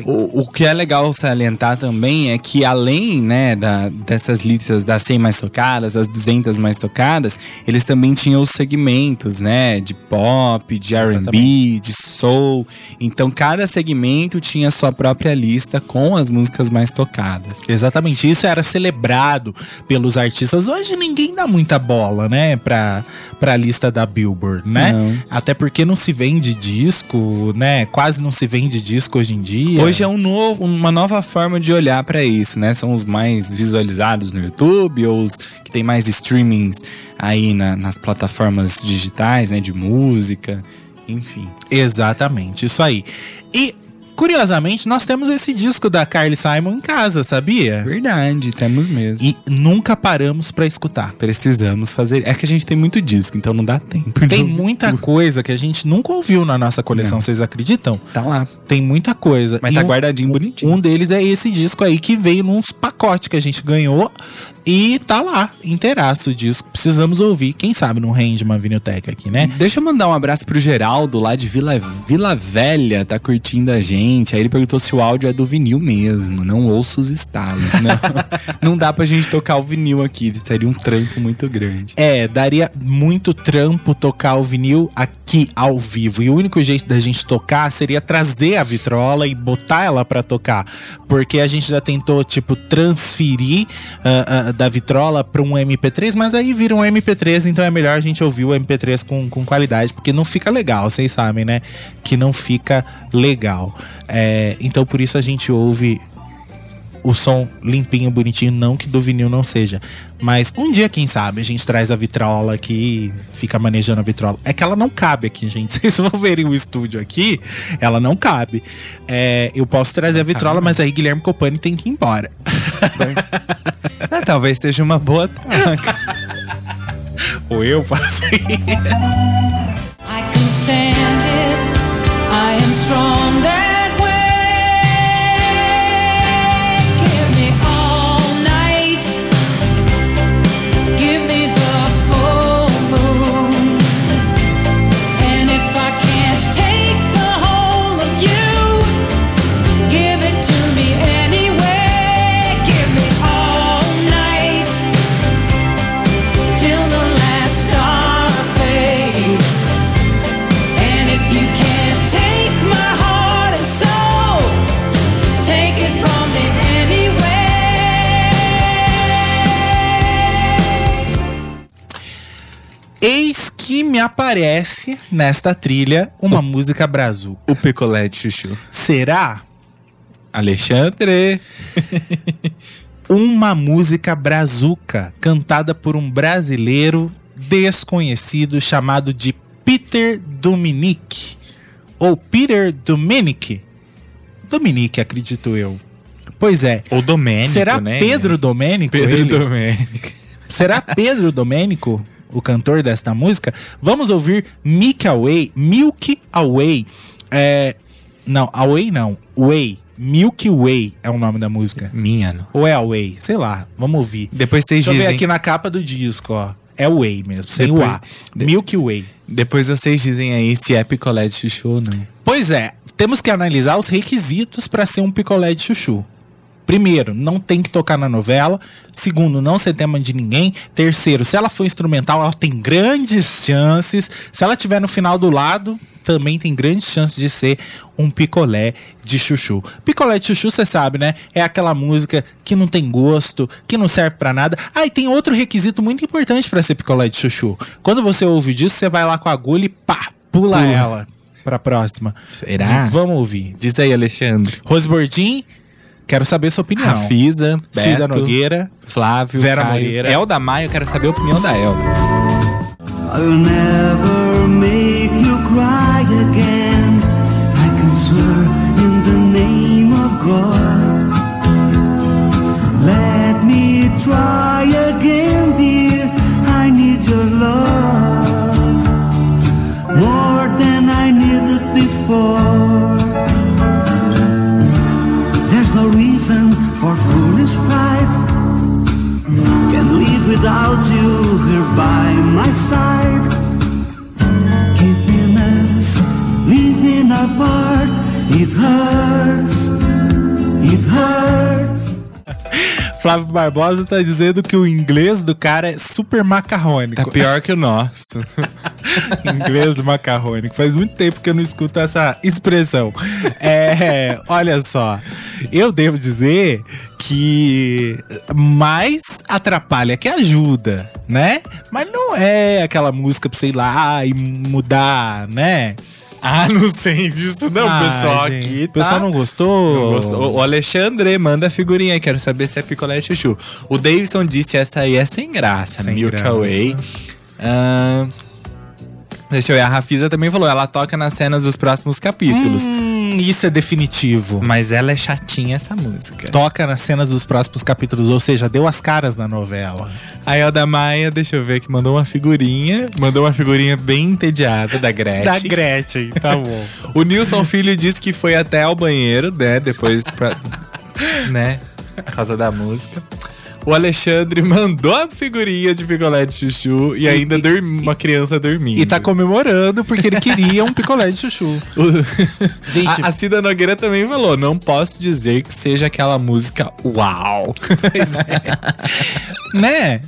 [SPEAKER 1] O, o que é legal salientar também é que além né, da, dessas listas das 100 mais tocadas, as 200 mais tocadas, eles também tinham os segmentos, né, de pop, de R&B, de soul. Então cada segmento tinha sua própria lista com as músicas mais tocadas.
[SPEAKER 2] Exatamente, isso era celebrado pelos artistas. Hoje ninguém dá muita bola, né, pra, pra lista da Billboard, né?
[SPEAKER 1] Não.
[SPEAKER 2] Até porque não se vende disco, né? Quase não se vende disco hoje em dia.
[SPEAKER 1] Hoje é um novo, uma nova forma de olhar pra isso, né? São os mais visualizados no YouTube ou os que tem mais streamings aí na- nas plataformas digitais, né? De música, enfim.
[SPEAKER 2] Exatamente, isso aí. E, curiosamente, nós temos esse disco da Carly Simon em casa, sabia?
[SPEAKER 1] Verdade, temos mesmo.
[SPEAKER 2] E nunca paramos pra escutar.
[SPEAKER 1] Precisamos fazer. É que a gente tem muito disco, então não dá tempo.
[SPEAKER 2] Tem muita coisa que a gente nunca ouviu na nossa coleção,
[SPEAKER 1] Não.
[SPEAKER 2] vocês acreditam?
[SPEAKER 1] Tá lá.
[SPEAKER 2] Tem muita coisa.
[SPEAKER 1] Mas
[SPEAKER 2] E
[SPEAKER 1] tá
[SPEAKER 2] um-
[SPEAKER 1] guardadinho, bonitinho.
[SPEAKER 2] Um deles é esse disco aí que veio nos pacotes que a gente ganhou e tá lá, inteiraço o disco. Precisamos ouvir, quem sabe não rende uma vinilteca aqui, né?
[SPEAKER 1] Deixa eu mandar um abraço pro Geraldo lá de Vila, Vila Velha, tá curtindo a gente. Aí ele perguntou se o áudio é do vinil mesmo, não ouço os estalos. Não, [LAUGHS] não dá pra gente tocar o vinil aqui, seria um trampo muito grande.
[SPEAKER 2] É, daria muito trampo tocar o vinil aqui ao vivo. E o único jeito da gente tocar seria trazer a vitrola e botar ela pra tocar. Porque a gente já tentou, tipo, transferir ah, ah, da vitrola pra um MP3, mas aí vira um MP3, então é melhor a gente ouvir o MP3 com, com qualidade, porque não fica legal, vocês sabem, né? Que não fica legal. É, então por isso a gente ouve o som limpinho, bonitinho, não que do vinil não seja. Mas um dia, quem sabe, a gente traz a vitrola aqui e fica manejando a vitrola. É que ela não cabe aqui, gente. [LAUGHS] Vocês vão verem o estúdio aqui, ela não cabe. É, eu posso trazer a vitrola,
[SPEAKER 1] cabe,
[SPEAKER 2] mas aí Guilherme Copani tem que ir embora. [LAUGHS]
[SPEAKER 1] Talvez seja uma boa troca. [LAUGHS]
[SPEAKER 2] Ou eu faço
[SPEAKER 3] I can stand it. I am strong
[SPEAKER 2] que me aparece nesta trilha uma música brazuca.
[SPEAKER 1] o picolé de chuchu.
[SPEAKER 2] Será
[SPEAKER 1] Alexandre. [LAUGHS]
[SPEAKER 2] uma música brazuca cantada por um brasileiro desconhecido chamado de Peter Dominic ou Peter Dominic. Dominic, acredito eu. Pois é.
[SPEAKER 1] Ou Domênico,
[SPEAKER 2] Será
[SPEAKER 1] né?
[SPEAKER 2] Pedro Domênico?
[SPEAKER 1] Pedro
[SPEAKER 2] ele?
[SPEAKER 1] Domênico.
[SPEAKER 2] Será Pedro Domênico o cantor desta música? Vamos ouvir Milk Away. Milk Away. É, não, Away não. Way. Milky Way é o nome da música.
[SPEAKER 1] Minha, não.
[SPEAKER 2] Ou é Away? Sei lá. Vamos ouvir.
[SPEAKER 1] Depois vocês
[SPEAKER 2] Deixa eu ver
[SPEAKER 1] dizem.
[SPEAKER 2] aqui na capa do disco, ó. É Way mesmo, sem o
[SPEAKER 1] Depois-
[SPEAKER 2] A. Milky Way.
[SPEAKER 1] Depois vocês dizem aí se é picolé de chuchu ou não.
[SPEAKER 2] Pois é, temos que analisar os requisitos para ser um picolé de chuchu. Primeiro, não tem que tocar na novela. Segundo, não ser tema de ninguém. Terceiro, se ela for instrumental, ela tem grandes chances. Se ela tiver no final do lado, também tem grandes chances de ser um picolé de chuchu. Picolé de chuchu, você sabe, né? É aquela música que não tem gosto, que não serve pra nada. Ah, e tem outro requisito muito importante para ser picolé de chuchu. Quando você ouve disso, você vai lá com a agulha e pá, pula
[SPEAKER 1] Pula.
[SPEAKER 2] ela pra próxima.
[SPEAKER 1] Será?
[SPEAKER 2] Vamos ouvir.
[SPEAKER 1] Diz aí, Alexandre.
[SPEAKER 2] Rose Bordin, quero saber sua opinião.
[SPEAKER 1] Rafisa,
[SPEAKER 2] Cida
[SPEAKER 1] Beto,
[SPEAKER 2] Nogueira,
[SPEAKER 1] Flávio,
[SPEAKER 2] Vera
[SPEAKER 1] Caio.
[SPEAKER 2] Moreira.
[SPEAKER 1] Elda Maio, eu quero saber a opinião da Elda.
[SPEAKER 7] I'll never make you cry again.
[SPEAKER 2] Flávio Barbosa tá dizendo que o inglês do cara é super macarrônico.
[SPEAKER 1] Tá pior que o nosso. [LAUGHS]
[SPEAKER 2] inglês do macarrônico. Faz muito tempo que eu não escuto essa expressão. É, olha só, eu devo dizer que mais atrapalha que ajuda, né? Mas não é aquela música pra sei lá e mudar, né? [LAUGHS]
[SPEAKER 1] Ah, não sei disso não,
[SPEAKER 2] Ah,
[SPEAKER 1] pessoal
[SPEAKER 2] gente,
[SPEAKER 1] aqui.
[SPEAKER 2] O pessoal
[SPEAKER 1] tá?
[SPEAKER 2] não gostou?
[SPEAKER 1] Não gostou. O Alexandre manda a figurinha aí, quero saber se é picolé chuchu. O Davidson disse essa aí é sem graça,
[SPEAKER 2] Sem
[SPEAKER 1] Milk
[SPEAKER 2] graça.
[SPEAKER 1] Away. Ah, deixa eu ver, a Rafisa também falou, ela toca nas cenas dos próximos capítulos.
[SPEAKER 2] Hum, isso é definitivo.
[SPEAKER 1] Mas ela é chatinha essa música.
[SPEAKER 2] Toca nas cenas dos próximos capítulos, ou seja, deu as caras na novela.
[SPEAKER 1] A Elda Maia, deixa eu ver que mandou uma figurinha. Mandou uma figurinha bem entediada da Gretchen.
[SPEAKER 2] Da Gretchen, tá [LAUGHS] bom.
[SPEAKER 1] O Nilson Filho disse que foi até ao banheiro, né? Depois pra. né? Por causa da música. O Alexandre [LAUGHS] mandou a figurinha de picolé de chuchu e ainda dormi- uma criança dormindo.
[SPEAKER 2] E tá comemorando porque ele queria um picolé de chuchu. [LAUGHS] [LAUGHS] Gente,
[SPEAKER 1] A, a Cida Nogueira também falou: não posso dizer que seja aquela música uau.
[SPEAKER 2] né?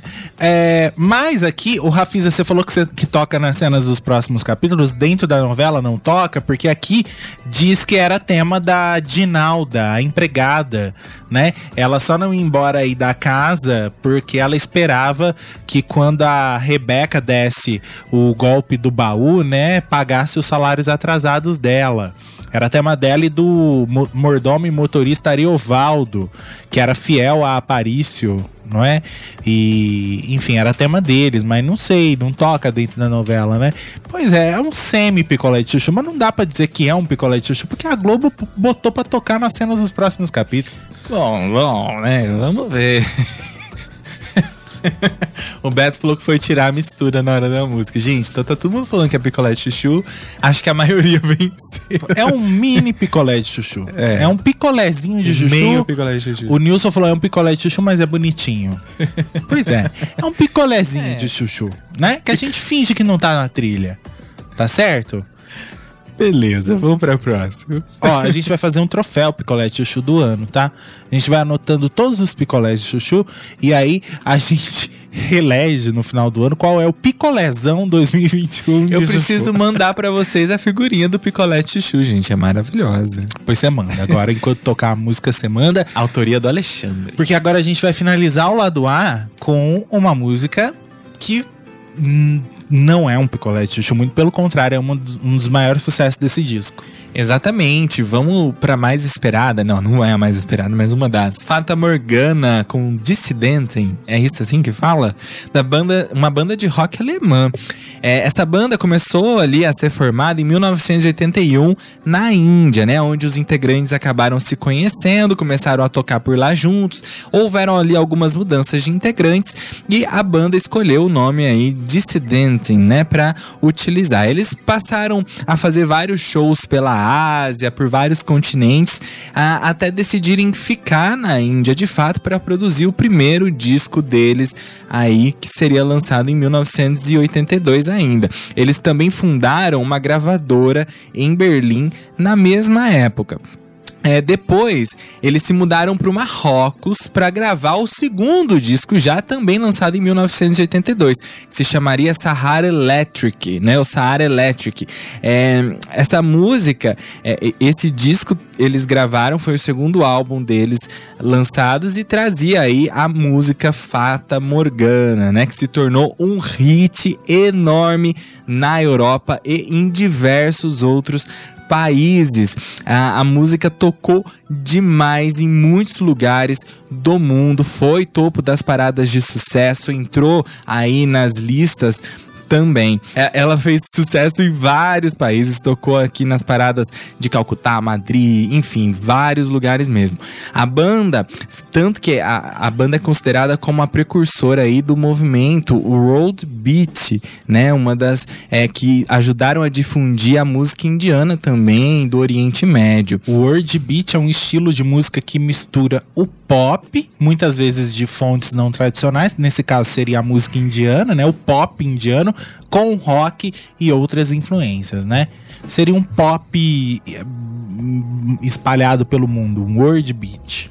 [SPEAKER 2] É, mas aqui, o Rafisa, você falou que, você, que toca nas cenas dos próximos capítulos, dentro da novela não toca, porque aqui diz que era tema da Dinalda, a empregada, né? Ela só não ia embora aí da casa porque ela esperava que quando a Rebeca desse o golpe do baú, né, pagasse os salários atrasados dela. Era tema dela e do mo- mordomo e motorista Ariovaldo, que era fiel a Aparício, não é? E, enfim, era tema deles, mas não sei, não toca dentro da novela, né? Pois é, é um semi-picolé de chuchu, mas não dá pra dizer que é um picolé de chuchu, porque a Globo botou pra tocar nas cenas dos próximos capítulos.
[SPEAKER 1] bom, bom, né? Vamos ver. [LAUGHS] [LAUGHS] o Beto falou que foi tirar a mistura na hora da música. Gente, então tá todo mundo falando que é picolé de chuchu. Acho que a maioria [LAUGHS] venceu.
[SPEAKER 2] É um mini picolé de chuchu.
[SPEAKER 1] É.
[SPEAKER 2] É, um picolézinho de chuchu.
[SPEAKER 1] Meio picolé de chuchu.
[SPEAKER 2] O Nilson falou, é um picolé de chuchu, mas é bonitinho. [LAUGHS] pois é, é um picolézinho
[SPEAKER 1] É.
[SPEAKER 2] de chuchu, né? Que a gente finge que não tá na trilha. Tá certo?
[SPEAKER 1] Beleza, vamos pra próxima.
[SPEAKER 2] Ó, a gente vai fazer um troféu picolé de chuchu do ano, tá? A gente vai anotando todos os picolés de chuchu e aí a gente [LAUGHS] relege no final do ano qual é o picolézão 2021 de
[SPEAKER 1] Eu
[SPEAKER 2] chuchu.
[SPEAKER 1] preciso mandar pra vocês a figurinha do picolé de chuchu, gente. É maravilhosa.
[SPEAKER 2] Pois você manda. Agora, enquanto tocar a música, você manda.
[SPEAKER 1] Autoria do Alexandre.
[SPEAKER 2] Porque agora a gente vai finalizar o lado A com uma música que hum, não é um picolé de chuchu, muito pelo contrário, é um dos, um dos maiores sucessos desse disco.
[SPEAKER 1] Exatamente, vamos pra mais esperada. Não, não é a mais esperada, mas uma das. Fata Morgana com Dissidentem. É isso assim que fala? Da banda, uma banda de rock alemã. É, essa banda começou ali a ser formada em 1981 na Índia, né? Onde os integrantes acabaram se conhecendo, começaram a tocar por lá juntos. Houveram ali algumas mudanças de integrantes e a banda escolheu o nome aí Dissidentem, né? Pra utilizar. Eles passaram a fazer vários shows pela Ásia, por vários continentes, a- até decidirem ficar na Índia de fato para produzir o primeiro disco deles aí, que seria lançado em 1982 ainda. Eles também fundaram uma gravadora em Berlim na mesma época. É, depois, eles se mudaram para o Marrocos para gravar o segundo disco, já também lançado em 1982, que se chamaria Sahara Electric, né? O Sahara Electric. É, essa música, é, esse disco eles gravaram, foi o segundo álbum deles lançados e trazia aí a música Fata Morgana, né? Que se tornou um hit enorme na Europa e em diversos outros países. A, a música tocou demais em muitos lugares do mundo, foi topo das paradas de sucesso, entrou aí nas listas também. É, Ela fez sucesso em vários países, tocou aqui nas paradas de Calcutá, Madrid, enfim, vários lugares mesmo. A banda, tanto que a, a banda é considerada como a precursora aí do movimento, o World Beat, né? Uma das é, que ajudaram a difundir a música indiana também, do Oriente Médio.
[SPEAKER 2] O World Beat é um estilo de música que mistura o pop, muitas vezes de fontes não tradicionais, nesse caso seria a música indiana, né? O pop indiano com rock e outras influências, né? Seria um pop eh, espalhado pelo mundo, um World Beat.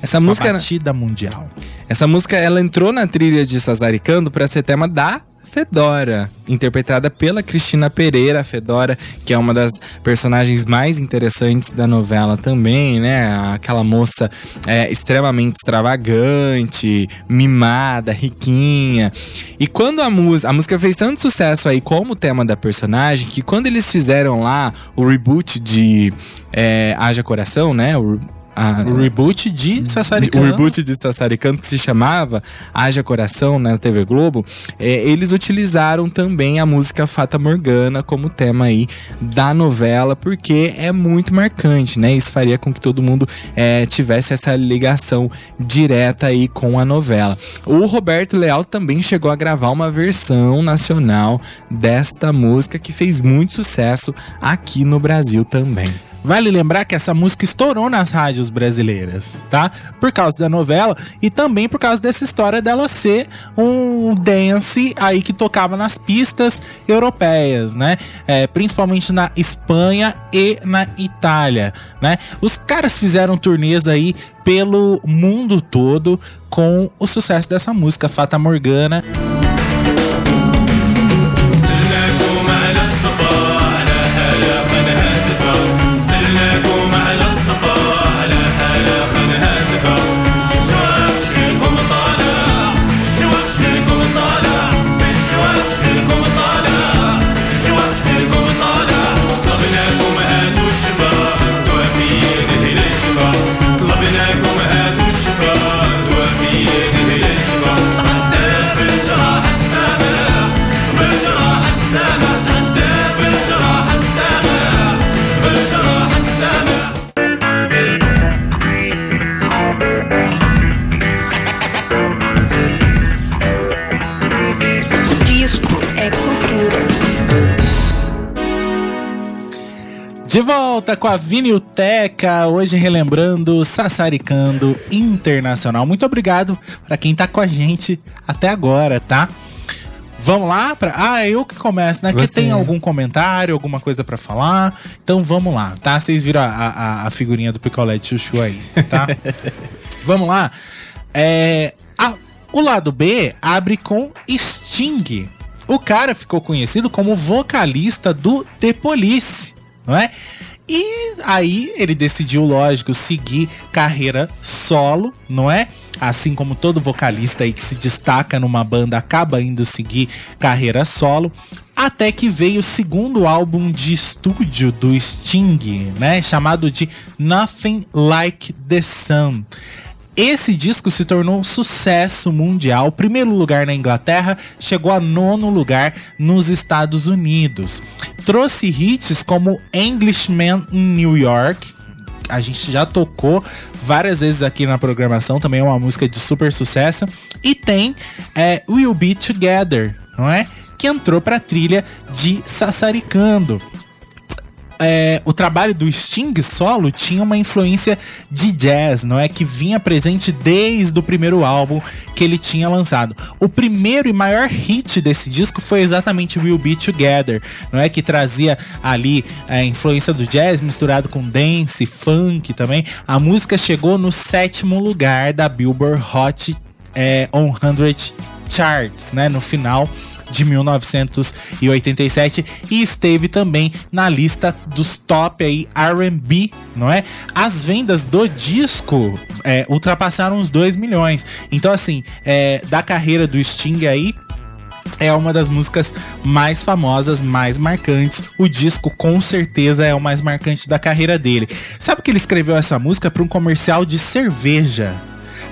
[SPEAKER 1] Essa
[SPEAKER 2] Uma
[SPEAKER 1] música,
[SPEAKER 2] batida mundial.
[SPEAKER 1] essa música ela entrou na trilha de Sassaricando para ser tema da Fedora, interpretada pela Cristina Pereira, Fedora, que é uma das personagens mais interessantes da novela também, né? Aquela moça é, extremamente extravagante, mimada, riquinha. E quando a música, a música fez tanto sucesso aí como tema da personagem, que quando eles fizeram lá o reboot de é, Haja Coração, né? O, a-
[SPEAKER 2] O reboot de Sassaricano.
[SPEAKER 1] o reboot de Sassaricando, que se chamava Haja Coração né, na TV Globo, é, eles utilizaram também a música Fata Morgana como tema aí da novela, porque é muito marcante, né? Isso faria com que todo mundo é, tivesse essa ligação direta aí com a novela. O Roberto Leal também chegou a gravar uma versão nacional desta música que fez muito sucesso aqui no Brasil também.
[SPEAKER 2] Vale lembrar que essa música estourou nas rádios brasileiras, tá? Por causa da novela e também por causa dessa história dela ser um dance aí que tocava nas pistas europeias, né? É, principalmente na Espanha e na Itália, né? Os caras fizeram turnês aí pelo mundo todo com o sucesso dessa música, Fata Morgana. De volta com a Vinilteca, hoje relembrando Sassaricando Internacional. Muito obrigado para quem tá com a gente até agora, tá? Vamos lá para Ah, eu que começo, né? Que
[SPEAKER 1] Você.
[SPEAKER 2] tem algum comentário, alguma coisa para falar. Então vamos lá, tá? Vocês viram a, a, a figurinha do picolé de chuchu aí, tá? [LAUGHS] vamos lá. É, a- o lado B abre com Sting. O cara ficou conhecido como vocalista do The Police, não é? E aí ele decidiu, lógico, seguir carreira solo, não é? Assim como todo vocalista aí que se destaca numa banda acaba indo seguir carreira solo. Até que veio o segundo álbum de estúdio do Sting, né? Chamado de Nothing Like the Sun. Esse disco se tornou um sucesso mundial. Primeiro lugar na Inglaterra, chegou a nono lugar nos Estados Unidos. Trouxe hits como Englishman in New York. A gente já tocou várias vezes aqui na programação, também é uma música de super sucesso. E tem é, We'll Be Together, não é? Que entrou pra trilha de Sassaricando é, o trabalho do Sting solo tinha uma influência de jazz, não é? Que vinha presente desde o primeiro álbum que ele tinha lançado. O primeiro e maior hit desse disco foi exatamente We'll Be Together, não é? Que trazia ali a influência do jazz misturado com dance, funk também. A música chegou no sétimo lugar da Billboard Hot é, 100 Charts, né? No final de 1987 e esteve também na lista dos top aí R&B, não é? As vendas do disco é, ultrapassaram os 2 milhões. Então assim, é, da carreira do Sting aí é uma das músicas mais famosas, mais marcantes. O disco com certeza é o mais marcante da carreira dele. Sabe que ele escreveu essa música para um comercial de cerveja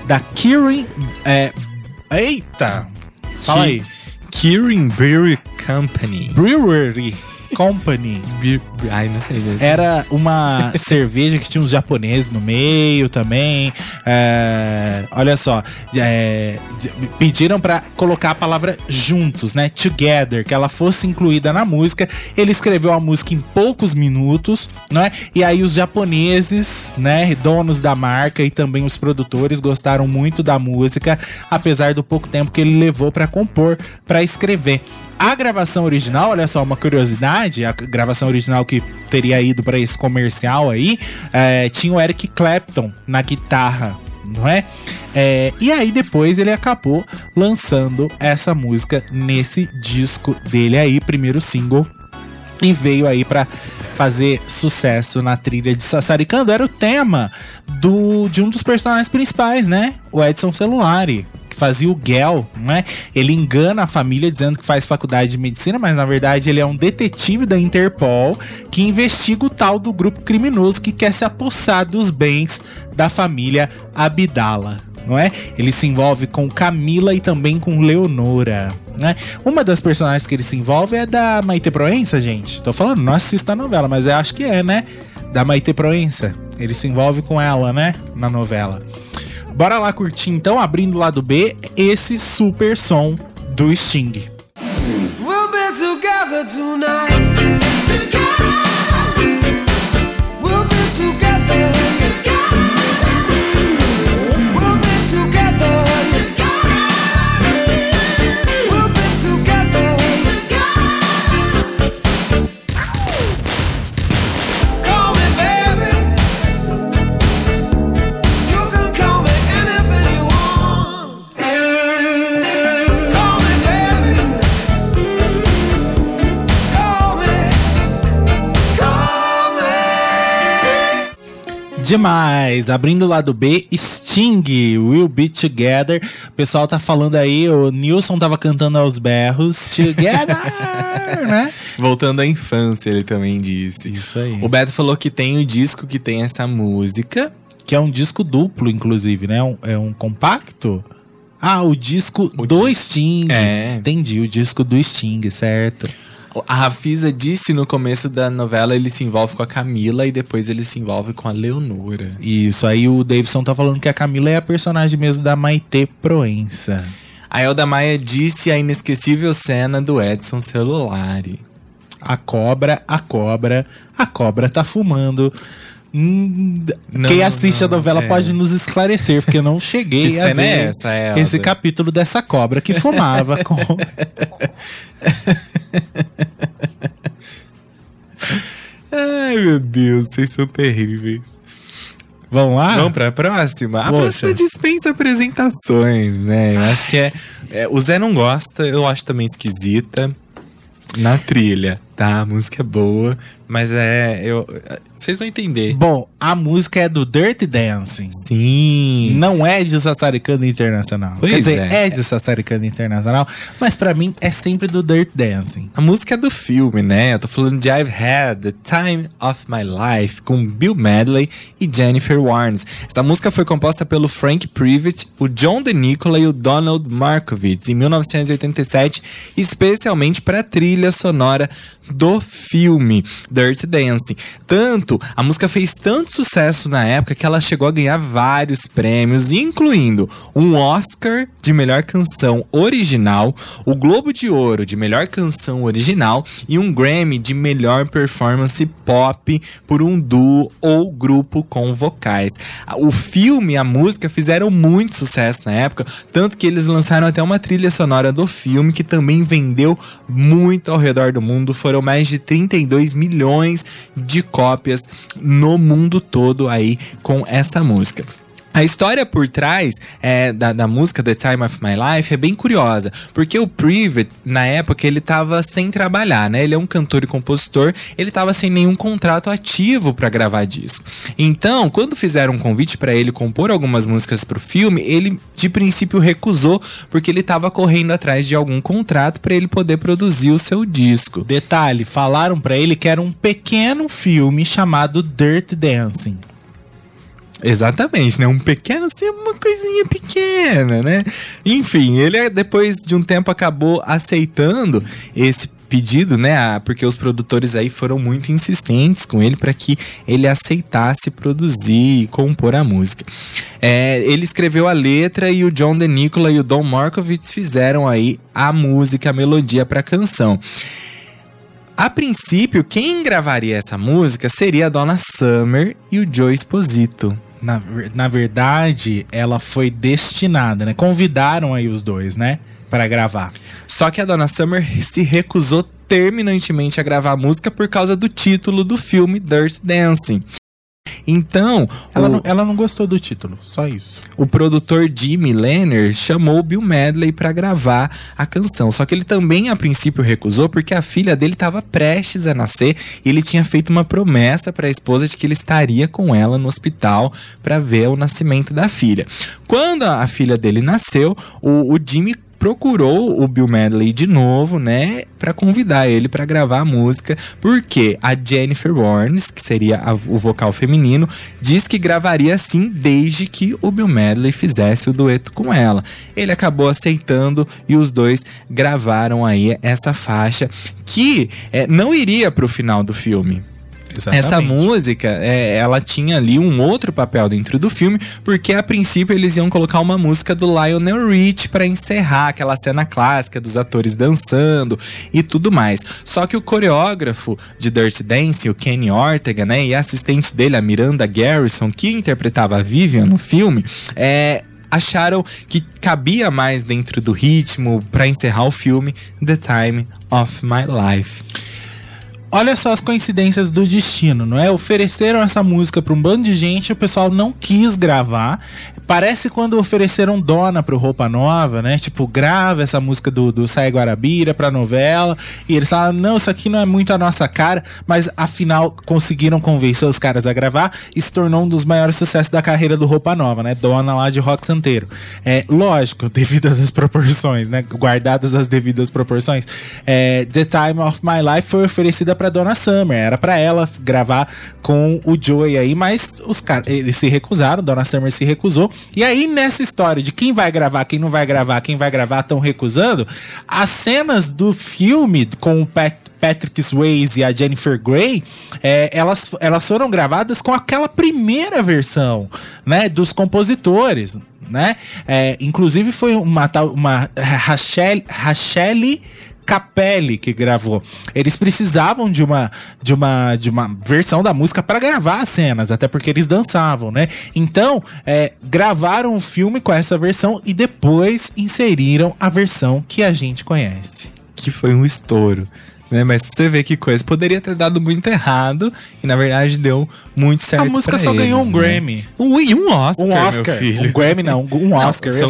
[SPEAKER 2] da Kirin é, Eita! Fala aí.
[SPEAKER 1] Kirin Brewery Company.
[SPEAKER 2] Brewery Company.
[SPEAKER 1] Beer- Ai, não sei. ser.
[SPEAKER 2] Era uma [LAUGHS] cerveja que tinha uns japoneses no meio também. É, olha só, é, pediram pra colocar a palavra juntos, né? Together, que ela fosse incluída na música. Ele escreveu a música em poucos minutos, né? E aí os japoneses, né, donos da marca e também os produtores gostaram muito da música, apesar do pouco tempo que ele levou pra compor, pra escrever. A gravação original, olha só, uma curiosidade, a gravação original que teria ido pra esse comercial aí, é, tinha o Eric Clapton na guitarra, não é? É, E aí depois ele acabou lançando essa música nesse disco dele aí, primeiro single. E veio aí pra fazer sucesso na trilha de Sassaricando. Era o tema do, de um dos personagens principais, né? O Edson Celulari. Que fazia o Gel, não é? Ele engana a família dizendo que faz faculdade de medicina, mas na verdade ele é um detetive da Interpol que investiga o tal do grupo criminoso que quer se apossar dos bens da família Abdala. Não é? Ele se envolve com Camila e também com Leonora. Né? Uma das personagens que ele se envolve é da Maite Proença, gente. Tô falando, não assista a novela, mas eu acho que é, né? Da Maite Proença. Ele se envolve com ela, né? Na novela. Bora lá curtir então, abrindo o lado B, esse super som do Sting.
[SPEAKER 6] We'll be together tonight.
[SPEAKER 2] Demais! Abrindo o lado B, Sting, Will Be Together. O pessoal tá falando aí, o Nilson tava cantando aos berros. Together! [LAUGHS] né?
[SPEAKER 1] Voltando à infância, ele também disse.
[SPEAKER 2] Isso aí.
[SPEAKER 1] O Beto falou que tem o disco que tem essa música.
[SPEAKER 2] Que é um disco duplo, inclusive, né? Um- é um compacto? Ah, o disco
[SPEAKER 1] O
[SPEAKER 2] do
[SPEAKER 1] di-
[SPEAKER 2] Sting.
[SPEAKER 1] É.
[SPEAKER 2] Entendi, o disco do Sting, certo.
[SPEAKER 1] A Rafisa disse no começo da novela ele se envolve com a Camila e depois ele se envolve com a Leonora.
[SPEAKER 2] Isso, aí o Davidson tá falando que a Camila é a personagem mesmo da Maite Proença.
[SPEAKER 1] A Elda Maia disse a inesquecível cena do Edson Celulari.
[SPEAKER 2] A cobra, a cobra, a cobra tá fumando. Hum,
[SPEAKER 1] Não,
[SPEAKER 2] Quem assiste a
[SPEAKER 1] não,
[SPEAKER 2] novela
[SPEAKER 1] é.
[SPEAKER 2] pode nos esclarecer, porque eu não [LAUGHS] cheguei
[SPEAKER 1] Que
[SPEAKER 2] a
[SPEAKER 1] cena
[SPEAKER 2] ver
[SPEAKER 1] é essa,
[SPEAKER 2] esse capítulo dessa cobra que fumava com. [LAUGHS] [LAUGHS]
[SPEAKER 1] Ai, meu Deus, vocês são terríveis.
[SPEAKER 2] Vamos lá?
[SPEAKER 1] Vamos pra próxima? A
[SPEAKER 2] Poxa.
[SPEAKER 1] próxima dispensa apresentações, né? Eu acho que é, é, O Zé não gosta, eu acho também esquisita. Na trilha, tá? A música é boa, mas é. Eu, vocês vão entender.
[SPEAKER 2] Bom, a música é do Dirty Dancing.
[SPEAKER 1] Sim.
[SPEAKER 2] Não é de Sassaricanda Internacional.
[SPEAKER 1] Pois
[SPEAKER 2] Quer dizer,
[SPEAKER 1] é.
[SPEAKER 2] é, de Sassaricanda Internacional, mas pra mim é sempre do Dirty Dancing.
[SPEAKER 1] A música é do filme, né? Eu tô falando de I've Had the Time of My Life com Bill Medley e Jennifer Warnes. Essa música foi composta pelo Frank Privet, o John DeNicola e o Donald Markovitz em 1987, especialmente para trilha sonora do filme Dirty Dancing. Tanto, a música fez tanto sucesso na época que ela chegou a ganhar vários prêmios, incluindo um Oscar de melhor canção original, o Globo de Ouro de melhor canção original e um Grammy de melhor performance pop por um duo ou grupo com vocais. O filme e a música fizeram muito sucesso na época, tanto que eles lançaram até uma trilha sonora do filme que também vendeu muito ao redor do mundo. Foram mais de 32 milhões de cópias no mundo todo aí com essa música. A história por trás é, da, da música The Time of My Life é bem curiosa, porque o Privet, na época, ele tava sem trabalhar, né? Ele é um cantor e compositor, ele tava sem nenhum contrato ativo para gravar disco. Então, quando fizeram um convite para ele compor algumas músicas pro filme, ele de princípio recusou, porque ele tava correndo atrás de algum contrato para ele poder produzir o seu disco.
[SPEAKER 2] Detalhe, falaram pra ele que era um pequeno filme chamado Dirty Dancing.
[SPEAKER 1] Exatamente, né? Um pequeno, assim, uma coisinha pequena, né? Enfim, ele depois de um tempo acabou aceitando esse pedido, né? Ah, Porque os produtores aí foram muito insistentes com ele para que ele aceitasse produzir e compor a música. É, ele escreveu a letra e o John DeNicola e o Don Markovitz fizeram aí a música, a melodia para a canção. A princípio, quem gravaria essa música seria a Donna Summer e o Joe Esposito.
[SPEAKER 2] Na, na verdade, ela foi destinada, né? Convidaram aí os dois, né? Pra gravar.
[SPEAKER 1] Só que a Donna Summer se recusou terminantemente a gravar a música por causa do título do filme Dirty Dancing. Então,
[SPEAKER 2] Ela,
[SPEAKER 1] o,
[SPEAKER 2] não, ela não gostou do título, só isso.
[SPEAKER 1] o produtor Jimmy Lenner chamou o Bill Medley pra gravar a canção. Só que ele também, a princípio, recusou porque a filha dele estava prestes a nascer e ele tinha feito uma promessa para a esposa de que ele estaria com ela no hospital para ver o nascimento da filha. Quando a a filha dele nasceu, o, o Jimmy procurou o Bill Medley de novo, né, Pra convidar ele pra gravar a música, porque a Jennifer Warnes, que seria a- o vocal feminino, diz que gravaria sim desde que o Bill Medley fizesse o dueto com ela. Ele acabou aceitando e os dois gravaram aí essa faixa que é, não iria pro final do filme. Essa música, é, ela tinha ali um outro papel dentro do filme, porque a princípio eles iam colocar uma música do Lionel Rich pra encerrar aquela cena clássica dos atores dançando e tudo mais. Só que o coreógrafo de Dirty Dancing, o Kenny Ortega, né, e a assistente dele, a Miranda Garrison, que interpretava a Vivian no filme, é, acharam que cabia mais dentro do ritmo pra encerrar o filme The Time of My Life.
[SPEAKER 2] Olha só as coincidências do destino, não é? Ofereceram essa música pra um bando de gente o pessoal não quis gravar. Parece quando ofereceram Dona pro Roupa Nova, né? Tipo, grava essa música do, do Sai Guarabira pra novela. E eles falaram, não, isso aqui não é muito a nossa cara. Mas afinal conseguiram convencer os caras a gravar e se tornou um dos maiores sucessos da carreira do Roupa Nova, né? Dona lá de rock santeiro. É, lógico, [LAUGHS] devidas às proporções, né? Guardadas as devidas proporções. É, The Time of My Life foi oferecida pra Donna Summer. Era pra ela gravar com o Joey aí, mas os caras, eles se recusaram, Donna Summer se recusou. E aí, nessa história de quem vai gravar, quem não vai gravar, quem vai gravar, estão recusando, as cenas do filme com o Pat Patrick Swayze e a Jennifer Grey, é, elas, elas foram gravadas com aquela primeira versão, né, dos compositores, né? É, inclusive foi uma uma Rachel, Rachelle Capelli que gravou. Eles precisavam de uma de uma de uma versão da música para gravar as cenas, até porque eles dançavam, né? Então, é, gravaram o filme com essa versão e depois inseriram a versão que a gente conhece.
[SPEAKER 1] que foi um estouro. Né? Mas você ver que coisa. Poderia ter dado muito errado e na verdade deu muito certo.
[SPEAKER 2] a música só ganhou
[SPEAKER 1] eles,
[SPEAKER 2] um
[SPEAKER 1] né?
[SPEAKER 2] Grammy.
[SPEAKER 1] Um, e um Oscar.
[SPEAKER 2] Um Oscar.
[SPEAKER 1] filho.
[SPEAKER 2] Um Grammy não, um [LAUGHS] Oscar. ia
[SPEAKER 1] são-.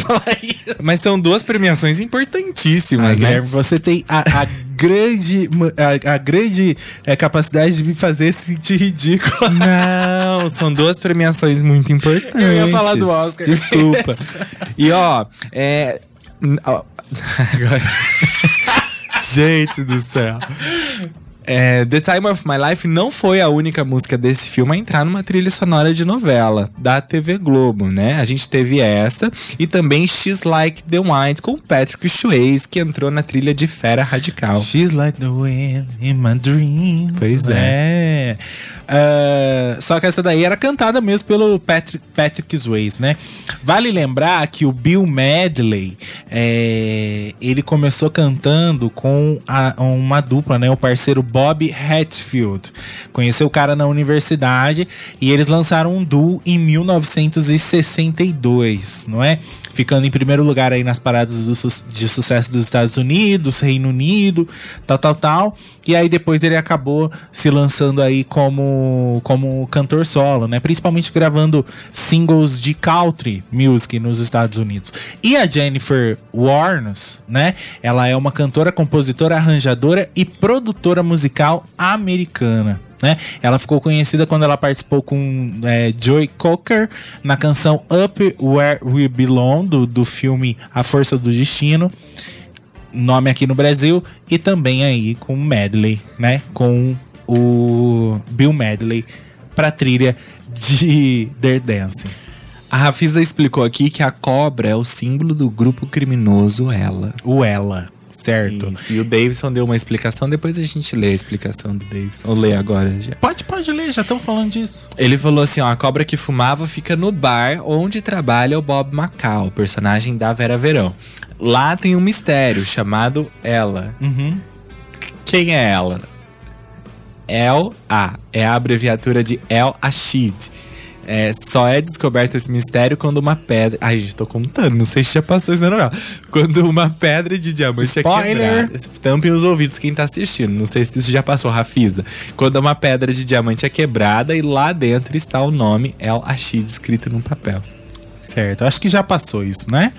[SPEAKER 1] Mas são duas premiações importantíssimas,
[SPEAKER 2] Mas,
[SPEAKER 1] né?
[SPEAKER 2] Guilherme, você tem a, a grande, a, a grande é, capacidade de me fazer sentir ridículo. [LAUGHS]
[SPEAKER 1] Não, são duas premiações muito importantes.
[SPEAKER 2] Eu ia falar do Oscar.
[SPEAKER 1] Desculpa. [LAUGHS] e ó, é. ó, Agora. Gente do céu. É, The Time of My Life não foi a única música desse filme a entrar numa trilha sonora de novela da TV Globo, né? A gente teve essa e também She's Like the Wind com Patrick Swayze, que entrou na trilha de Fera Radical.
[SPEAKER 2] She's like the wind in my dreams.
[SPEAKER 1] Pois
[SPEAKER 2] é. Ah, só que essa daí era cantada mesmo pelo Patrick, Patrick Swayze, né? Vale lembrar que o Bill Medley, é, ele começou cantando com a- uma dupla, né? O parceiro Bob Hatfield. Conheceu o cara na universidade e eles lançaram um duo em 1962, não é? Ficando em primeiro lugar aí nas paradas do de sucesso dos Estados Unidos, Reino Unido, tal, tal, tal. E aí depois ele acabou se lançando aí como, como cantor solo, né? Principalmente gravando singles de country music nos Estados Unidos. E a Jennifer Warnes, né? Ela é uma cantora, compositora, arranjadora e produtora musical americana. Né? Ela ficou conhecida quando ela participou com é, Joy Cocker na canção Up Where We Belong, do, do filme A Força do Destino nome aqui no Brasil e também aí com o Medley, né? Com o Bill Medley pra trilha de The Dancing.
[SPEAKER 1] A Rafisa explicou aqui que a cobra é o símbolo do grupo criminoso Ela.
[SPEAKER 2] O Ela, certo?
[SPEAKER 1] Isso. E o Davidson deu uma explicação, depois a gente lê a explicação do Davidson. Ou lê agora já.
[SPEAKER 2] Pode, pode ler, já estamos falando disso.
[SPEAKER 1] Ele falou assim: ó, a cobra que fumava fica no bar onde trabalha o Bob Macau, personagem da Vera Verão. Lá tem um mistério chamado Ela.
[SPEAKER 2] Uhum.
[SPEAKER 1] Quem é ela? El A é a abreviatura de El Ashid, É, só é descoberto esse mistério quando uma pedra. Ai, gente, tô contando, não sei se já passou isso na novela. Quando uma pedra de diamante
[SPEAKER 2] Spoiler.
[SPEAKER 1] é quebrada. Tampem os ouvidos quem tá assistindo. Não sei se isso já passou, Rafisa. Quando uma pedra de diamante é quebrada e lá dentro está o nome El Ashid escrito num papel.
[SPEAKER 2] Certo, acho que já passou isso, né?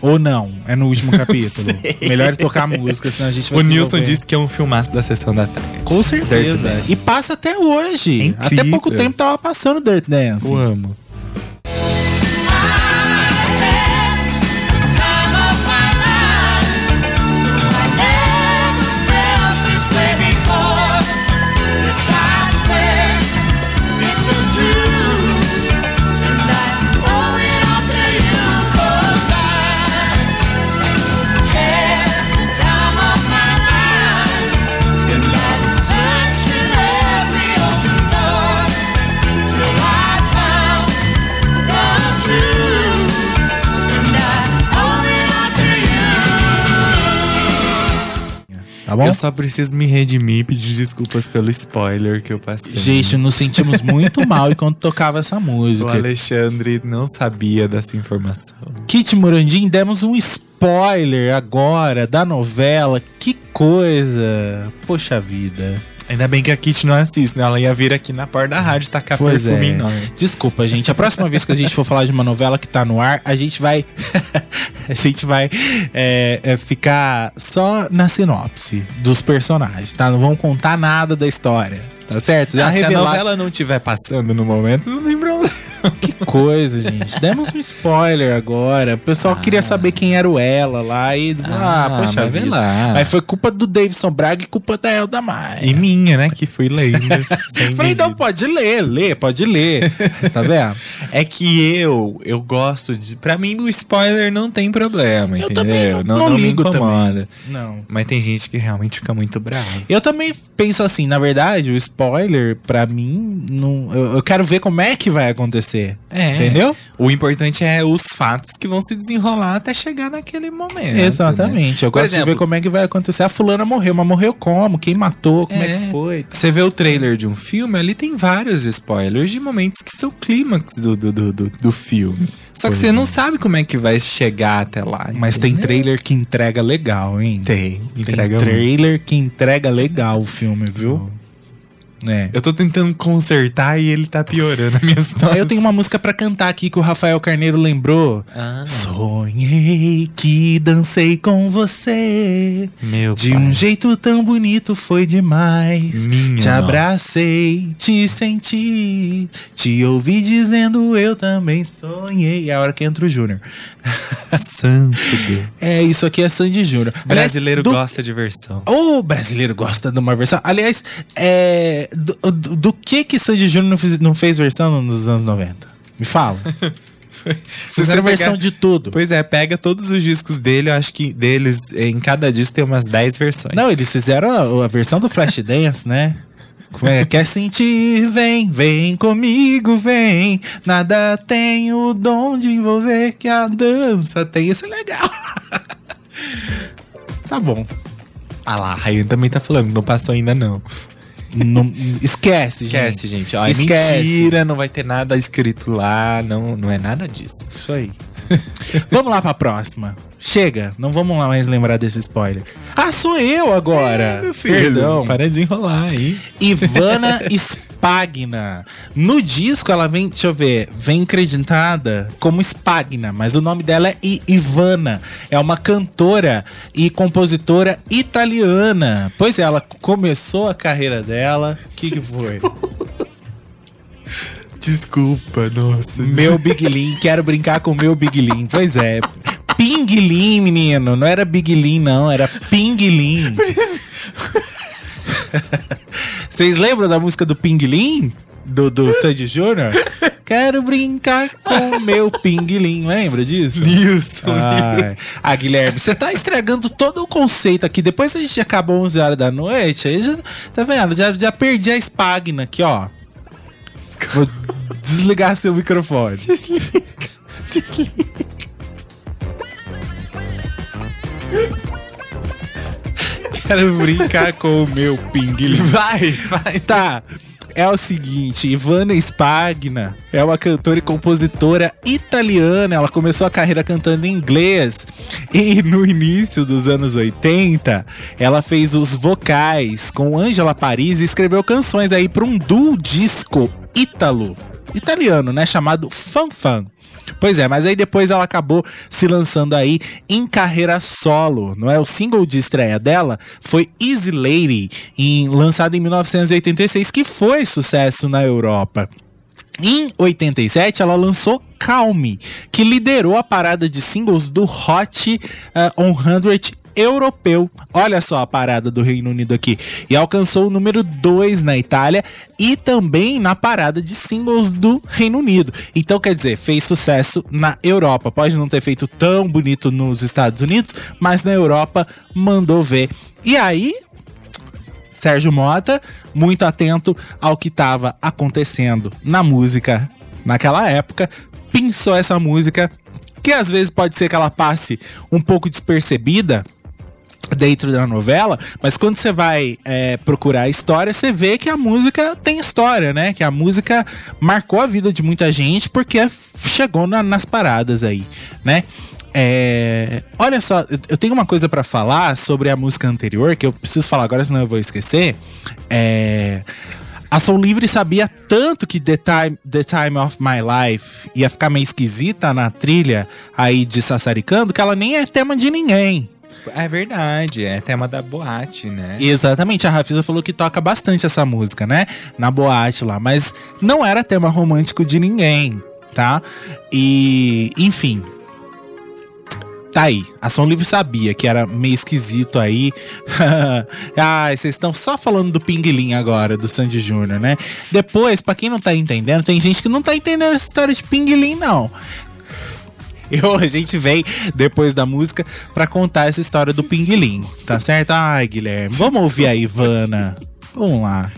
[SPEAKER 2] Ou não? É no último [LAUGHS] capítulo. Melhor tocar música, senão a gente vai
[SPEAKER 1] O
[SPEAKER 2] se
[SPEAKER 1] Nilson disse que é um filmaço da sessão da tarde.
[SPEAKER 2] Com certeza. E passa até hoje.
[SPEAKER 1] É
[SPEAKER 2] até pouco tempo tava passando Dirt Dance.
[SPEAKER 1] Eu amo.
[SPEAKER 2] Bom?
[SPEAKER 1] Eu só preciso me redimir e pedir desculpas pelo spoiler que eu passei.
[SPEAKER 2] Gente, nos sentimos muito [LAUGHS] mal enquanto tocava essa
[SPEAKER 1] o
[SPEAKER 2] música.
[SPEAKER 1] Alexandre não sabia dessa informação.
[SPEAKER 2] Kit Murandim, demos um spoiler agora da novela. Que coisa. Poxa vida.
[SPEAKER 1] Ainda bem que a Kit não assiste, né? Ela ia vir aqui na porta da rádio tacar
[SPEAKER 2] Pois
[SPEAKER 1] perfume
[SPEAKER 2] é.
[SPEAKER 1] nós.
[SPEAKER 2] Desculpa, gente. A próxima vez que a gente for falar de uma novela que tá no ar, a gente vai. [LAUGHS] a gente vai é, é, ficar só na sinopse dos personagens, tá? Não vamos contar nada da história. Tá certo? Já
[SPEAKER 1] Ah, se a
[SPEAKER 2] revelar
[SPEAKER 1] novela não estiver passando no momento, não tem problema. [LAUGHS]
[SPEAKER 2] que coisa, gente. Demos um spoiler agora. O pessoal queria saber quem era o ela lá e. Ah, poxa
[SPEAKER 1] mas vê
[SPEAKER 2] vida.
[SPEAKER 1] lá.
[SPEAKER 2] Mas foi culpa do Davidson Braga e culpa da Elda Maia.
[SPEAKER 1] E minha, né? Que fui lendo. [LAUGHS]
[SPEAKER 2] Falei, não,
[SPEAKER 1] medida.
[SPEAKER 2] pode ler, lê, pode ler. [LAUGHS] tá vendo?
[SPEAKER 1] É que eu, eu gosto de. Pra mim, o spoiler não tem problema,
[SPEAKER 2] Eu
[SPEAKER 1] entendeu?
[SPEAKER 2] também não- não
[SPEAKER 1] me
[SPEAKER 2] ligo
[SPEAKER 1] incomoda.
[SPEAKER 2] Não.
[SPEAKER 1] Mas tem gente que realmente fica muito brava.
[SPEAKER 2] Eu também penso assim, na verdade, o spoiler, pra mim, não, eu, eu quero ver como é que vai acontecer.
[SPEAKER 1] É.
[SPEAKER 2] Entendeu?
[SPEAKER 1] O importante é os fatos que vão se desenrolar até chegar naquele momento. né?
[SPEAKER 2] Exatamente. Eu
[SPEAKER 1] Por
[SPEAKER 2] gosto de
[SPEAKER 1] exemplo-
[SPEAKER 2] ver como é que vai acontecer. A fulana morreu, mas morreu como? Quem matou? Como é,
[SPEAKER 1] É.
[SPEAKER 2] que foi?
[SPEAKER 1] Você vê o trailer de um filme, ali tem vários spoilers de momentos que são clímax do, do, do, do, do filme. Só que
[SPEAKER 2] Pois
[SPEAKER 1] você
[SPEAKER 2] é.
[SPEAKER 1] não sabe como é que vai chegar até lá.
[SPEAKER 2] Mas tem trailer que entrega legal, hein?
[SPEAKER 1] Tem.
[SPEAKER 2] Tem
[SPEAKER 1] muito.
[SPEAKER 2] trailer que entrega legal o filme, viu? É.
[SPEAKER 1] Eu tô tentando consertar e ele tá piorando a minha situação.
[SPEAKER 2] Eu tenho uma música pra cantar aqui que o Rafael Carneiro lembrou.
[SPEAKER 1] Ah,
[SPEAKER 2] Sonhei que dancei com você.
[SPEAKER 1] meu
[SPEAKER 2] De
[SPEAKER 1] pai.
[SPEAKER 2] um jeito tão bonito foi demais.
[SPEAKER 1] Minha
[SPEAKER 2] te
[SPEAKER 1] nossa.
[SPEAKER 2] abracei, te senti, te ouvi dizendo eu também sonhei. É a hora que entra o Júnior.
[SPEAKER 1] Santo [LAUGHS] Deus.
[SPEAKER 2] É, isso aqui é Sandy Júnior. Aliás,
[SPEAKER 1] Brasileiro
[SPEAKER 2] do-
[SPEAKER 1] gosta de versão.
[SPEAKER 2] O brasileiro gosta de uma versão. Aliás, é, do, do- do que que Sandy Júnior não fez, não fez versão nos anos 90? Me fala. [LAUGHS]
[SPEAKER 1] Se
[SPEAKER 2] Fizeram versão de tudo.
[SPEAKER 1] Pois é, pega todos os discos dele, eu acho que deles, em cada disco tem umas 10 versões.
[SPEAKER 2] Não, eles fizeram a, a versão do Flashdance, né? Como é? Quer sentir? Vem, vem comigo, vem. Nada tem o dom de envolver que a dança tem. Isso é legal. [LAUGHS] tá bom.
[SPEAKER 1] Ah lá, a Ryan também tá falando, não passou ainda não.
[SPEAKER 2] Não- esquece,
[SPEAKER 1] Esquece,
[SPEAKER 2] gente.
[SPEAKER 1] gente. Ó, é
[SPEAKER 2] Esquece.
[SPEAKER 1] mentira, não vai ter nada escrito lá, não, não é nada disso.
[SPEAKER 2] Isso aí. [LAUGHS] vamos lá pra próxima. Chega, não vamos lá mais lembrar desse spoiler. Ah, sou eu agora. Perdão.
[SPEAKER 1] para de enrolar aí.
[SPEAKER 2] Ivana [LAUGHS] Spagna. No disco ela vem, deixa eu ver, vem creditada como Spagna, mas o nome dela é Ivana. É uma cantora e compositora italiana. Pois é, ela começou a carreira dela. O que, que foi? [LAUGHS]
[SPEAKER 1] Desculpa, nossa.
[SPEAKER 2] meu Big Lean, quero brincar com o meu Big Lean. Pois é. Ping Lean, menino. Não era Big Lean, não. Era Ping Lean. [LAUGHS] Vocês lembram da música do Ping Lean? Do, do [LAUGHS] Sandy Júnior? Quero brincar com o meu Ping Lean. Lembra disso?
[SPEAKER 1] Nilson.
[SPEAKER 2] Ai. Ah, Guilherme, você tá estragando todo o conceito aqui. Depois a gente acabou 11 horas da noite, aí já, tá vendo? Já, já perdi a espagna aqui, ó. Vou desligar seu microfone. Quero brincar com o meu pinguim. [LAUGHS]
[SPEAKER 1] Vai, vai.
[SPEAKER 2] Tá. é o seguinte, Ivana Spagna é uma cantora e compositora italiana. Ela começou a carreira cantando em inglês e no início dos anos 80, ela fez os vocais com Angela Paris e escreveu canções aí para um duo disco ítalo, italiano, né, chamado Fan Fan. Pois é, mas aí depois ela acabou se lançando aí em carreira solo, não é? O single de estreia dela foi Easy Lady, em, lançado em 1986, que foi sucesso na Europa. Em 87, ela lançou Calme, que liderou a parada de singles do Hot eh, 100 europeu. Olha só a parada do Reino Unido aqui. E alcançou o número 2 na Itália e também na parada de singles do Reino Unido. Então, quer dizer, fez sucesso na Europa. Pode não ter feito tão bonito nos Estados Unidos, mas na Europa mandou ver. E aí, Sérgio Mota, muito atento ao que estava acontecendo na música naquela época, pensou essa música que às vezes pode ser que ela passe um pouco despercebida dentro da novela, mas quando você vai é, procurar a história, você vê que a música tem história, né? Que a música marcou a vida de muita gente porque chegou na- nas paradas aí, né? É, olha só, eu- tenho uma coisa pra falar sobre a música anterior que eu preciso falar agora, senão eu vou esquecer. É, a Soul Livre sabia tanto que The Time, The Time of My Life ia ficar meio esquisita na trilha aí de Sassaricando, que ela nem é tema de ninguém.
[SPEAKER 1] É verdade, é tema da boate, né?
[SPEAKER 2] Exatamente, a Rafisa falou que toca bastante essa música, né? Na boate lá, mas não era tema romântico de ninguém, tá? E, enfim. Tá aí. A Livre sabia que era meio esquisito aí. [LAUGHS] Ai, vocês estão só falando do Pinguilim agora, do Sandy Júnior, né? Depois, pra quem não tá entendendo, tem gente que não tá entendendo essa história de Pinguilim, não. [LAUGHS] Eu, a gente vem depois da música pra contar essa história do Pinguilim, tá certo? Ai, Guilherme, vamos ouvir a Ivana. Vamos lá.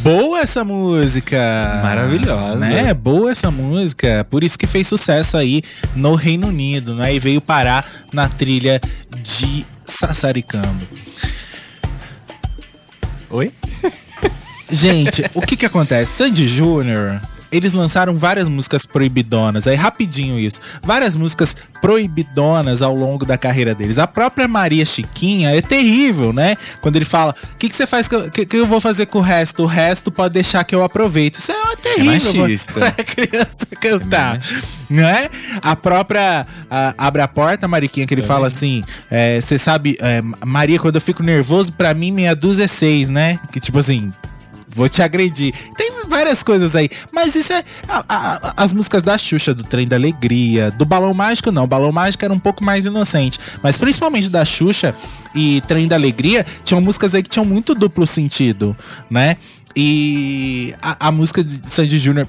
[SPEAKER 2] Boa essa música!
[SPEAKER 1] Maravilhosa.
[SPEAKER 2] Né? Boa essa música. Por isso que fez sucesso aí no Reino Unido, né? E veio parar na trilha de Sassaricando.
[SPEAKER 1] Oi?
[SPEAKER 2] Gente, o que que acontece? Sandy Júnior, eles lançaram várias músicas proibidonas, aí rapidinho isso. Várias músicas proibidonas ao longo da carreira deles. A própria Maria Chiquinha é terrível, né? Quando ele fala: "O que que você faz que eu, que, que eu vou fazer com o resto? O resto pode deixar que eu aproveito". Isso é terrível.
[SPEAKER 1] machista. [LAUGHS]
[SPEAKER 2] pra criança cantar, né? A própria a- abre a porta, Mariquinha, que ele fala assim: é, você sabe, é, Maria, quando eu fico nervoso, pra mim meia dúzia é seis, né? Que tipo assim, Vou te agredir. Tem várias coisas aí. Mas isso é. a- a- as músicas da Xuxa, do Trem da Alegria, do Balão Mágico, não. O Balão Mágico era um pouco mais inocente. Mas principalmente da Xuxa e Trem da Alegria, tinham músicas aí que tinham muito duplo sentido, né? E a, a música de Sandy Júnior.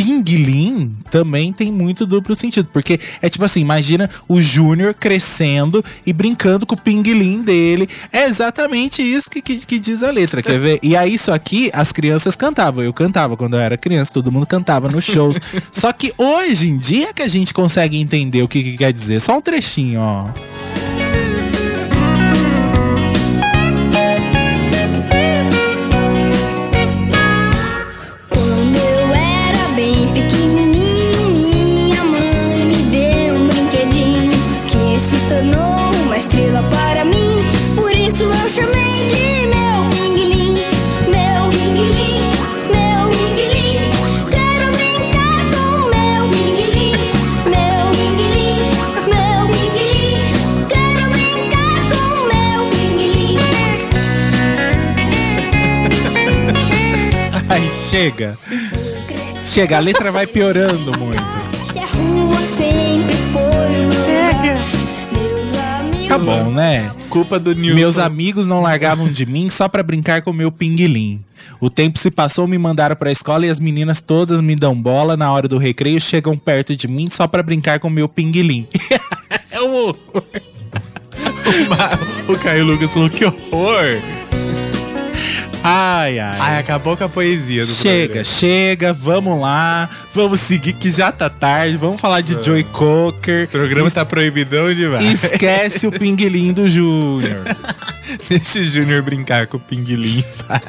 [SPEAKER 2] Pinguilim também tem muito duplo sentido, porque é tipo assim, imagina o Júnior crescendo e brincando com o pinguilim dele. É exatamente isso que, que, que diz a letra, quer ver? E aí isso aqui as crianças cantavam, eu cantava quando eu era criança, todo mundo cantava nos shows. [LAUGHS] Só que hoje em dia que a gente consegue entender o que, que quer dizer, só um trechinho, ó. Chega. Chega, a letra vai piorando muito.
[SPEAKER 8] Chega. Meus amigos
[SPEAKER 2] Tá bom, né?
[SPEAKER 1] culpa do Nilson.
[SPEAKER 2] Meus amigos não largavam de mim só pra brincar com o meu pinguilim. O tempo se passou, me mandaram pra escola e as meninas todas me dão bola na hora do recreio, chegam perto de mim só pra brincar com o meu pinguilim. [LAUGHS] é [LAUGHS] o
[SPEAKER 1] o Caio Lucas falou que horror.
[SPEAKER 2] Ai, ai.
[SPEAKER 1] Ai, acabou com a poesia do
[SPEAKER 2] Chega,
[SPEAKER 1] programa.
[SPEAKER 2] chega, vamos lá. Vamos seguir que já tá tarde. Vamos falar de Joy Cocker.
[SPEAKER 1] O programa
[SPEAKER 2] Es-
[SPEAKER 1] tá proibidão demais.
[SPEAKER 2] Esquece o pinguilim do Júnior. [LAUGHS]
[SPEAKER 1] Deixa o Júnior brincar com o pinguilim, faz.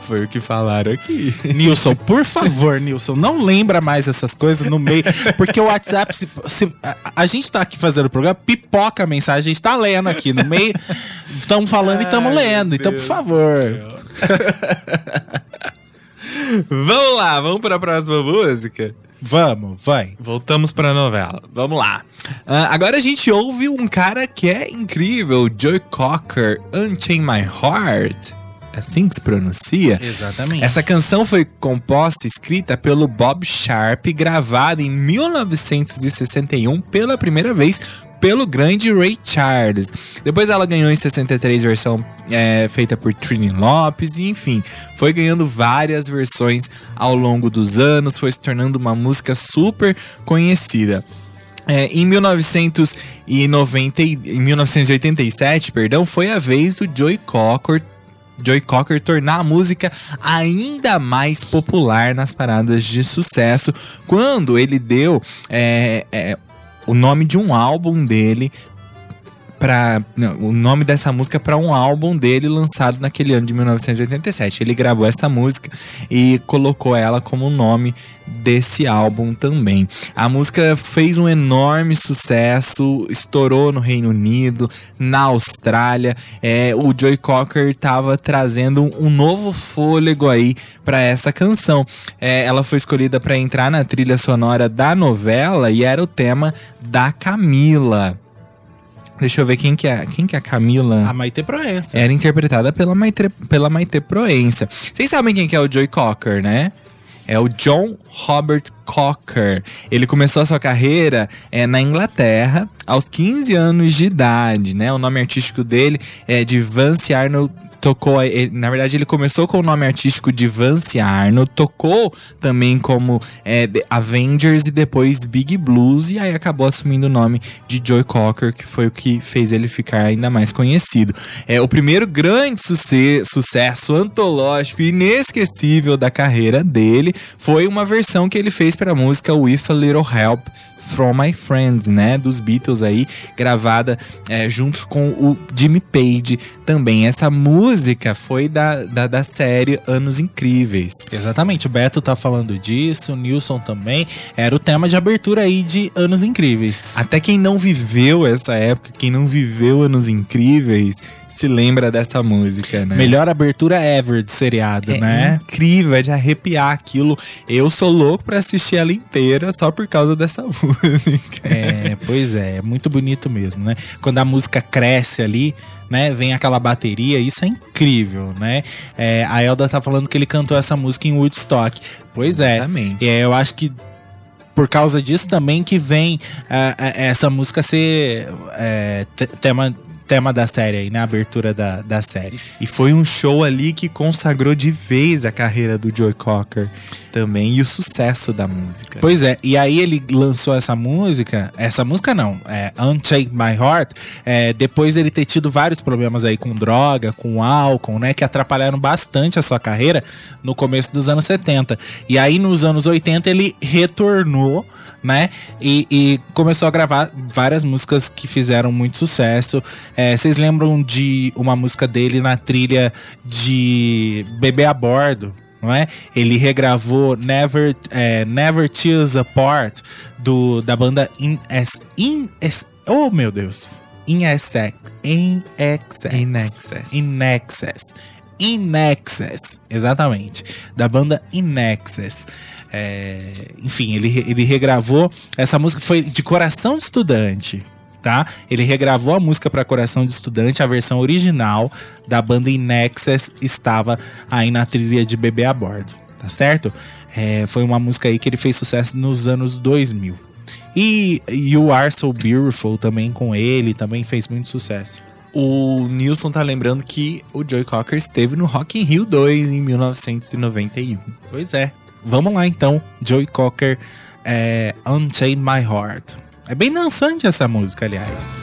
[SPEAKER 1] Foi o que falaram aqui.
[SPEAKER 2] Nilson, por favor, Nilson, não lembra mais essas coisas no meio, porque o WhatsApp, se, se- a, a gente tá aqui fazendo o programa, pipoca a mensagem, a gente tá lendo aqui no meio, estamos falando e estamos
[SPEAKER 1] Ai,
[SPEAKER 2] lendo, então, por favor. [LAUGHS]
[SPEAKER 1] Vamos lá, vamos para a próxima música.
[SPEAKER 2] Vamos, vai.
[SPEAKER 1] Voltamos para a novela. Vamos lá. Ah, agora a gente ouve um cara que é incrível, Joy Cocker, Unchain My Heart. É assim que se pronuncia?
[SPEAKER 2] Exatamente.
[SPEAKER 1] Essa canção foi composta e escrita pelo Bob Sharp, gravada em 1961 pela primeira vez pelo grande Ray Charles. Depois ela ganhou em 63 versão é, feita por Trini Lopes e enfim, foi ganhando várias versões ao longo dos anos, foi se tornando uma música super conhecida. É, em 1990, e- em 1987, perdão, foi a vez do Joey Cocker Joey Cocker tornar a música ainda mais popular nas paradas de sucesso quando ele deu é, é, o nome de um álbum dele para o nome dessa música para um álbum dele lançado naquele ano de 1987. Ele gravou essa música e colocou ela como nome desse álbum também. A música fez um enorme sucesso, estourou no Reino Unido, na Austrália. É, o Joey Cocker estava trazendo um novo fôlego aí para essa canção. É, ela foi escolhida para entrar na trilha sonora da novela e era o tema da Camila. Deixa eu ver quem que é, quem que é a Camila.
[SPEAKER 2] A Maite Proença.
[SPEAKER 1] Era interpretada pela Maite, pela Maite Proença. Vocês sabem quem que é o Joey Cocker, né? É o John Robert Cocker. Ele começou a sua carreira é, na Inglaterra aos 15 anos de idade, né? O nome artístico dele é de Vance Arnold. Tocou, na verdade, ele começou com o nome artístico de Vance Arnold, tocou também como é, Avengers e depois Big Blues, e aí acabou assumindo o nome de Joey Cocker, que foi o que fez ele ficar ainda mais conhecido. É o primeiro grande suce- sucesso antológico e inesquecível da carreira dele foi uma versão que ele fez para a música With a Little Help From My Friends, né, dos Beatles aí, gravada é, junto com o Jimmy Page também. Essa música foi da, da, da série Anos Incríveis.
[SPEAKER 2] Exatamente, o Beto tá falando disso, o Nilson também. Era o tema de abertura aí de Anos Incríveis.
[SPEAKER 1] Até quem não viveu essa época, quem não viveu Anos Incríveis, se lembra dessa música, né?
[SPEAKER 2] Melhor abertura ever de seriado,
[SPEAKER 1] É
[SPEAKER 2] né?
[SPEAKER 1] incrível, é de arrepiar aquilo. Eu sou louco pra assistir ela inteira só por causa dessa [LAUGHS] música.
[SPEAKER 2] É, pois é, é muito bonito mesmo, né? Quando a música cresce ali, né? Vem aquela bateria, isso é incrível, né? É, a Elda tá falando que ele cantou essa música em Woodstock. Pois é.
[SPEAKER 1] Exatamente.
[SPEAKER 2] É, eu acho que por causa disso também que vem ah, essa música ser te- tema, tema da série aí, né? Abertura da, da série.
[SPEAKER 1] E foi um show ali que consagrou de vez a carreira do Joey Cocker também e o sucesso da música.
[SPEAKER 2] Pois é, e aí ele lançou essa música, essa música não, é Unchained My Heart, é, depois dele ter tido vários problemas aí com droga, com álcool, né, que atrapalharam bastante a sua carreira no começo dos anos 70. E aí nos anos 80 ele retornou, né, e, e começou a gravar várias músicas que fizeram muito sucesso. É, Vocês lembram de uma música dele na trilha de Bebê a Bordo? não é? Ele regravou Never, é, Never Tears Apart do, da banda In, S, In S, Oh meu Deus! In Excess. In Excess.
[SPEAKER 1] In Excess.
[SPEAKER 2] In Excess. In Excess. Exatamente. Da banda In Excess. É, enfim, ele, ele regravou. Essa música foi de coração de estudante. Tá? Ele regravou a música para Coração de Estudante, a versão original da banda Inexes estava aí na trilha de Bebê a Bordo, tá certo? É, foi uma música aí que ele fez sucesso nos anos 2000. E You Are So Beautiful também com ele, também fez muito sucesso.
[SPEAKER 1] o Nilson tá lembrando que o Joey Cocker esteve no Rock in Rio 2 em 1991.
[SPEAKER 2] Pois é. Vamos lá então, Joey Cocker, é, Unchain My Heart. É bem dançante essa música, aliás.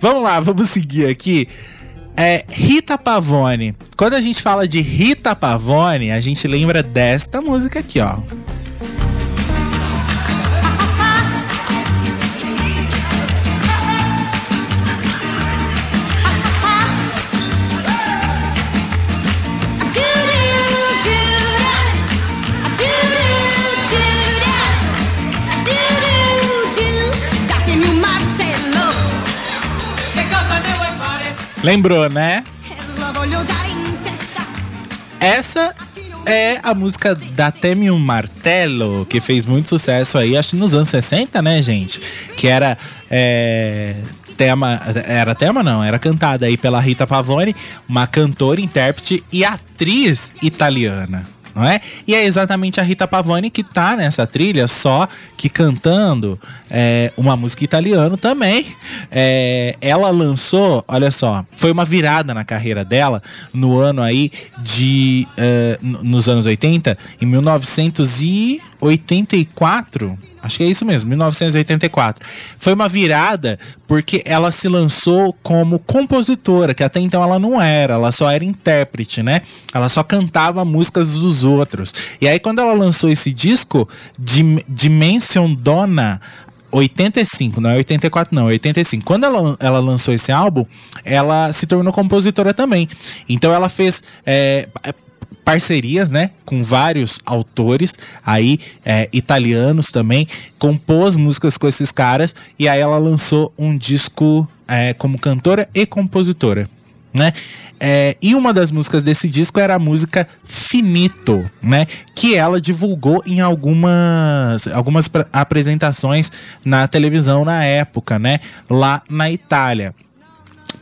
[SPEAKER 2] Vamos lá, vamos seguir aqui. É, Rita Pavone. Quando a gente fala de Rita Pavone, a gente lembra desta música aqui, ó. Lembrou, né? Essa é a música da Temi Martelo, que fez muito sucesso aí, acho nos anos 60, né, gente? Que era. é, tema. Era tema, não, era cantada aí pela Rita Pavone, uma cantora, intérprete e atriz italiana. Não é? E é exatamente a Rita Pavone que tá nessa trilha, só que cantando é, uma música italiana também. É, ela lançou, olha só, foi uma virada na carreira dela no ano aí de. n- nos anos 80, em 1984. Acho que é isso mesmo, 1984. Foi uma virada porque ela se lançou como compositora, que até então ela não era, ela só era intérprete, né? Ela só cantava músicas dos outros. E aí quando ela lançou esse disco, Dim- Dimension Donna, 85, não é 84 não, é 85. Quando ela, ela lançou esse álbum, ela se tornou compositora também. Então ela fez é, parcerias, né, com vários autores aí é, italianos também, compôs músicas com esses caras e aí ela lançou um disco é, como cantora e compositora. Né? É, e uma das músicas desse disco era a música Finito, né? Que ela divulgou em algumas, algumas apresentações na televisão na época, né? Lá na Itália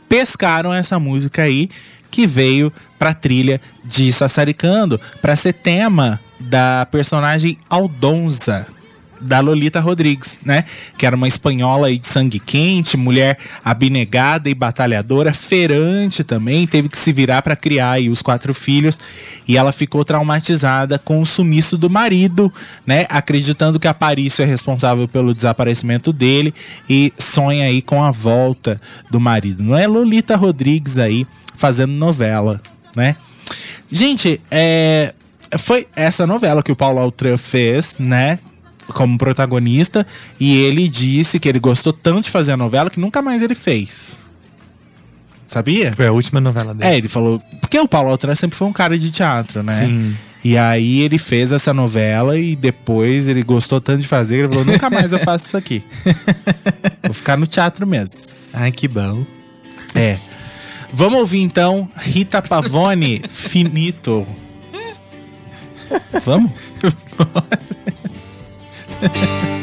[SPEAKER 2] pescaram essa música aí que veio pra trilha de Sassaricando pra ser tema da personagem Aldonza da Lolita Rodrigues, né? Que era uma espanhola aí de sangue quente, mulher abnegada e batalhadora, ferante também, teve que se virar pra criar aí os quatro filhos e ela ficou traumatizada com o sumiço do marido, né? Acreditando que Aparício é responsável pelo desaparecimento dele e sonha aí com a volta do marido. Não é Lolita Rodrigues aí fazendo novela, né? Gente, é, foi essa novela que o Paulo Altran fez, né? Como protagonista. E ele disse que ele gostou tanto de fazer a novela que nunca mais ele fez. Sabia?
[SPEAKER 1] Foi a última novela dele.
[SPEAKER 2] É, ele falou. Porque o Paulo Altran sempre foi um cara de teatro, né?
[SPEAKER 1] Sim.
[SPEAKER 2] E aí ele fez essa novela e depois ele gostou tanto de fazer, ele falou: nunca mais eu faço isso aqui. [LAUGHS] Vou ficar no teatro mesmo.
[SPEAKER 1] Ai, que bom.
[SPEAKER 2] É. Vamos ouvir então Rita Pavone, Finito. [LAUGHS] Vamos?
[SPEAKER 3] E
[SPEAKER 1] Yeah. [LAUGHS]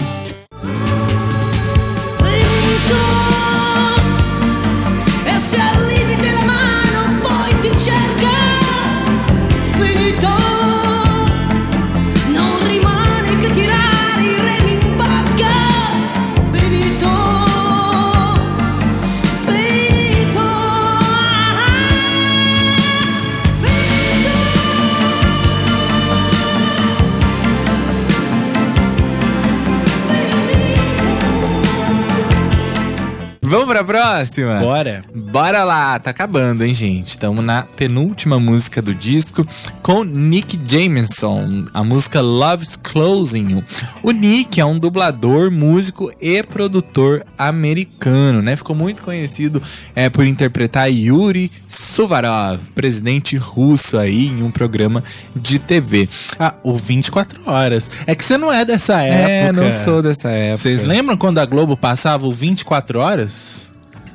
[SPEAKER 1] pra próxima?
[SPEAKER 2] Bora.
[SPEAKER 1] Bora lá, tá acabando, hein, gente? Estamos na penúltima música do disco com Nick Jameson, a música Love's Closing. O Nick é um dublador, músico e produtor americano, né? Ficou muito conhecido é, por interpretar Yuri Suvarov, presidente russo aí em um programa de TV.
[SPEAKER 2] Ah, o 24 horas. É que você não é dessa
[SPEAKER 1] É,
[SPEAKER 2] época.
[SPEAKER 1] não sou dessa época.
[SPEAKER 2] Vocês lembram quando a Globo passava o 24 horas?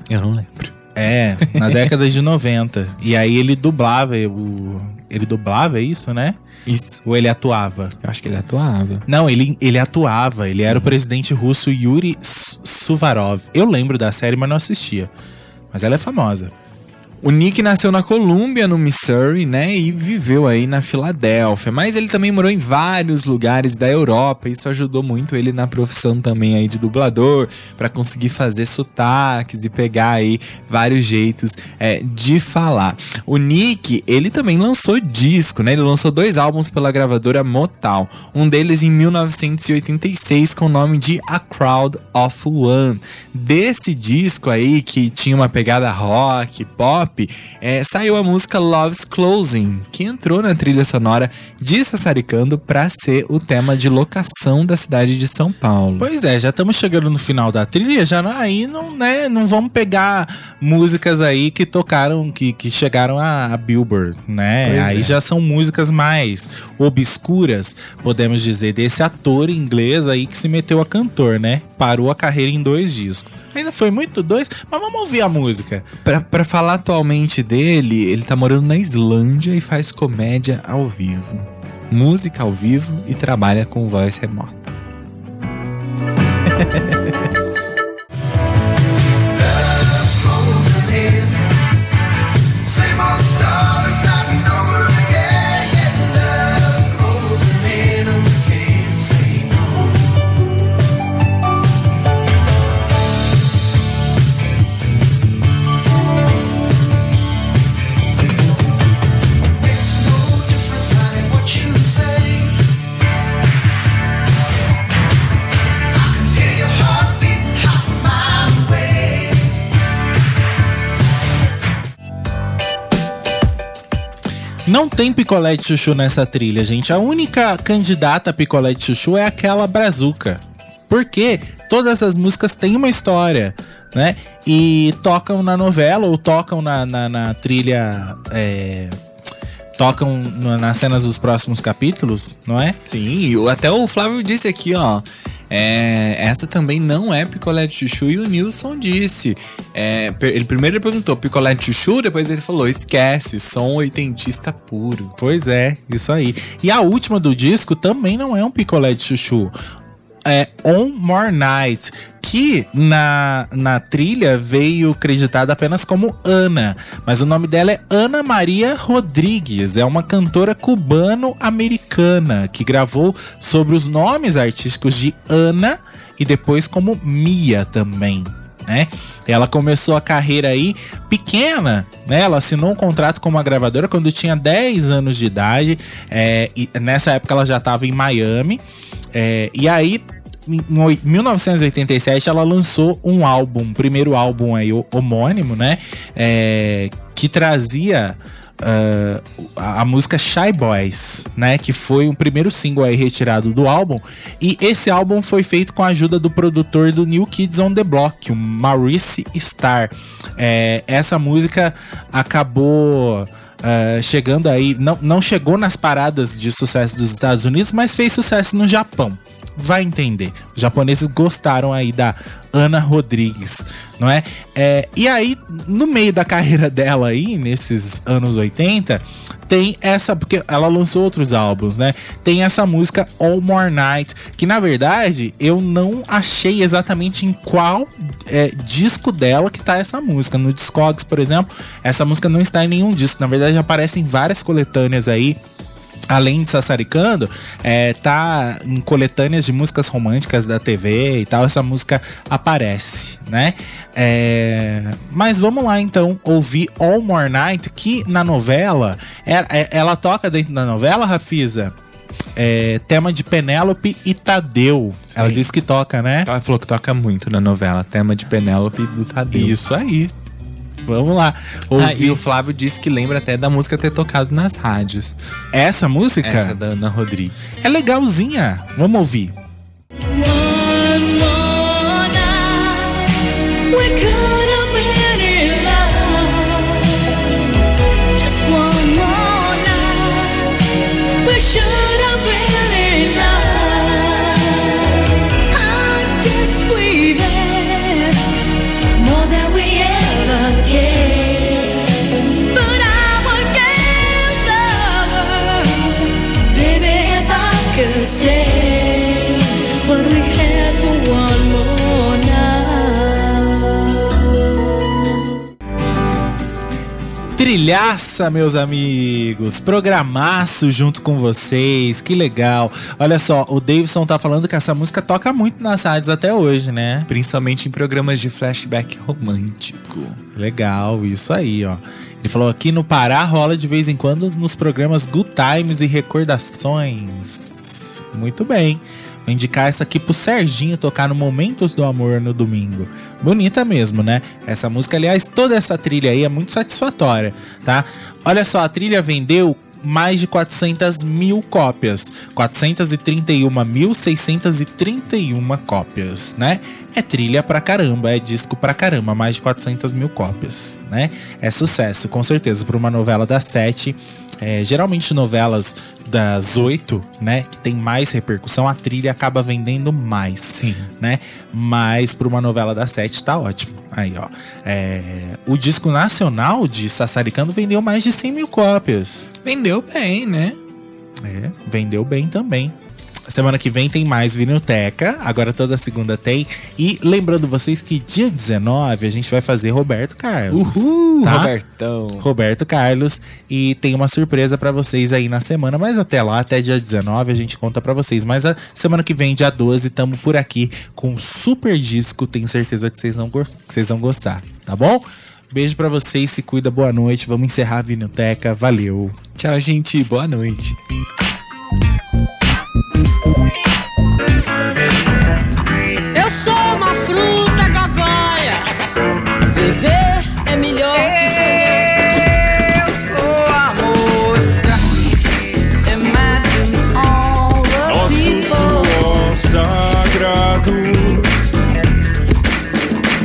[SPEAKER 1] Eu não lembro.
[SPEAKER 2] É, na [LAUGHS] década de 90. E aí ele dublava o. Ele dublava, é isso, né?
[SPEAKER 1] Isso.
[SPEAKER 2] Ou ele atuava?
[SPEAKER 1] Eu acho que ele atuava.
[SPEAKER 2] Não, ele, ele atuava. Ele era o presidente russo Yuri Suvarov. Eu lembro da série, mas não assistia. Mas ela é famosa.
[SPEAKER 1] O Nick nasceu na Colômbia, no Missouri, né? E viveu aí na Filadélfia. Mas ele também morou em vários lugares da Europa. Isso ajudou muito ele na profissão também aí de dublador, para conseguir fazer sotaques e pegar aí vários jeitos é, de falar. O Nick, ele também lançou disco, né? Ele lançou dois álbuns pela gravadora Motown. Um deles em 1986 com o nome de A Crowd of One. Desse disco aí, que tinha uma pegada rock, pop, é, saiu a música Love's Closing, que entrou na trilha sonora de Sassaricando para ser o tema de locação da cidade de São Paulo.
[SPEAKER 2] Pois é, já estamos chegando no final da trilha, já não, aí não, né, não vamos pegar músicas aí que tocaram, que, que chegaram a, a Billboard, né?
[SPEAKER 1] Pois
[SPEAKER 2] aí
[SPEAKER 1] é.
[SPEAKER 2] já são músicas mais obscuras, podemos dizer, desse ator inglês aí que se meteu a cantor, né? Parou a carreira em dois discos. Ainda foi muito dois, mas vamos ouvir a música.
[SPEAKER 1] Pra, falar atualmente dele, ele tá morando na Islândia e faz comédia ao vivo. Música ao vivo e trabalha com voz remota. [LAUGHS]
[SPEAKER 2] tem picolé de chuchu nessa trilha, gente. A única candidata a picolé de chuchu é aquela brazuca. Porque todas as músicas têm uma história, né? E tocam na novela ou tocam na, na, na trilha. é, tocam na- nas cenas dos próximos capítulos, não é?
[SPEAKER 1] Sim, até o Flávio disse aqui, ó. é, essa também não é picolé de chuchu e o Nilson disse. é, ele primeiro ele perguntou picolé de chuchu, depois ele falou esquece, som oitentista puro.
[SPEAKER 2] Pois é, isso aí. E a última do disco também não é um picolé de chuchu. É On More Night, que na, na trilha veio creditada apenas como Ana, mas o nome dela é Ana Maria Rodrigues, é uma cantora cubano-americana que gravou sobre os nomes artísticos de Ana e depois como Mia também. Né? Ela começou a carreira aí pequena, né? Ela assinou um contrato com uma gravadora quando tinha 10 anos de idade. é, nessa época ela já estava em Miami. é, e aí, em oi- 1987, ela lançou um álbum, um primeiro álbum aí, ho- homônimo, né? É, que trazia ah, a, música Shy Boys, né? Que foi o primeiro single aí retirado do álbum. E esse álbum foi feito com a ajuda do produtor do New Kids on the Block, o Maurice Starr. É, essa música acabou. ah, chegando aí, não, não chegou nas paradas de sucesso dos Estados Unidos, mas fez sucesso no Japão. Vai entender. Os japoneses gostaram aí da Ana Rodrigues, não é? É, e aí, no meio da carreira dela aí, nesses anos 80, tem essa, porque ela lançou outros álbuns, né? Tem essa música All More Night, que na verdade eu não achei exatamente em qual é, disco dela que tá essa música. No Discogs, por exemplo, essa música não está em nenhum disco. Na verdade, aparecem várias coletâneas aí além de Sassaricando, é, tá em coletâneas de músicas românticas da TV e tal, essa música aparece, né? É, mas vamos lá então ouvir All More Night, que na novela, é- é- ela toca dentro da novela, Rafisa? é, tema de Penélope e Tadeu. Ela disse que toca, né?
[SPEAKER 1] Ela falou que toca muito na novela, tema de Penélope e do Tadeu.
[SPEAKER 2] Isso aí. Vamos lá.
[SPEAKER 1] Ah,
[SPEAKER 2] Ouvir
[SPEAKER 1] e o Flávio disse que lembra até da música ter tocado nas rádios.
[SPEAKER 2] essa música
[SPEAKER 1] Essa da Ana Rodrigues.
[SPEAKER 2] é legalzinha. Vamos ouvir. Trilhaça, meus amigos. Programaço junto com vocês. Que legal. Olha só, o Davidson tá falando que essa música toca muito nas rádios até hoje, né?
[SPEAKER 1] Principalmente em programas de flashback romântico.
[SPEAKER 2] Legal, isso aí, ó. Ele falou aqui no Pará rola de vez em quando nos programas Good Times e Recordações. Muito bem. Indicar essa aqui pro Serginho tocar no Momentos do Amor no domingo. Bonita mesmo, né? Essa música, aliás, toda essa trilha aí é muito satisfatória, tá? Olha só, a trilha vendeu mais de 400 mil cópias. 431.631 cópias, né? É trilha pra caramba, é disco pra caramba, mais de 400 mil cópias, né? É sucesso, com certeza, pra uma novela das sete. É, geralmente novelas das oito, né, que tem mais repercussão, a trilha acaba vendendo mais,
[SPEAKER 1] Sim.
[SPEAKER 2] né? Mas pra uma novela das sete tá ótimo. Aí, ó. É, o disco nacional de Sassaricando vendeu mais de 100 mil cópias.
[SPEAKER 1] Vendeu bem, né?
[SPEAKER 2] É, vendeu bem também. Semana que vem tem mais Vinilteca, agora toda segunda tem. E lembrando vocês que dia 19 a gente vai fazer Roberto Carlos.
[SPEAKER 1] Uhul,
[SPEAKER 2] tá?
[SPEAKER 1] Robertão.
[SPEAKER 2] Roberto Carlos e tem uma surpresa pra vocês aí na semana, mas até lá, até dia 19 a gente conta pra vocês. Mas a semana que vem, dia 12, tamo por aqui com um super disco, tenho certeza que vocês vão, que vocês vão gostar, tá bom? Beijo pra vocês, se cuida, boa noite. Vamos encerrar a Vinilteca. Valeu.
[SPEAKER 1] Tchau, gente. Boa noite.
[SPEAKER 3] Eu sou uma fruta gogóia. Viver é melhor que sonhar.
[SPEAKER 5] sou a mosca. Imagine all the people.
[SPEAKER 9] sagrado.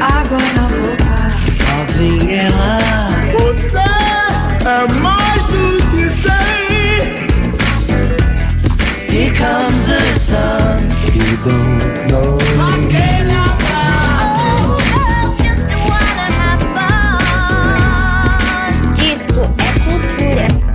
[SPEAKER 5] Água na boca, love.
[SPEAKER 9] Você é mais do que sei.
[SPEAKER 5] Here comes the sun. You don't.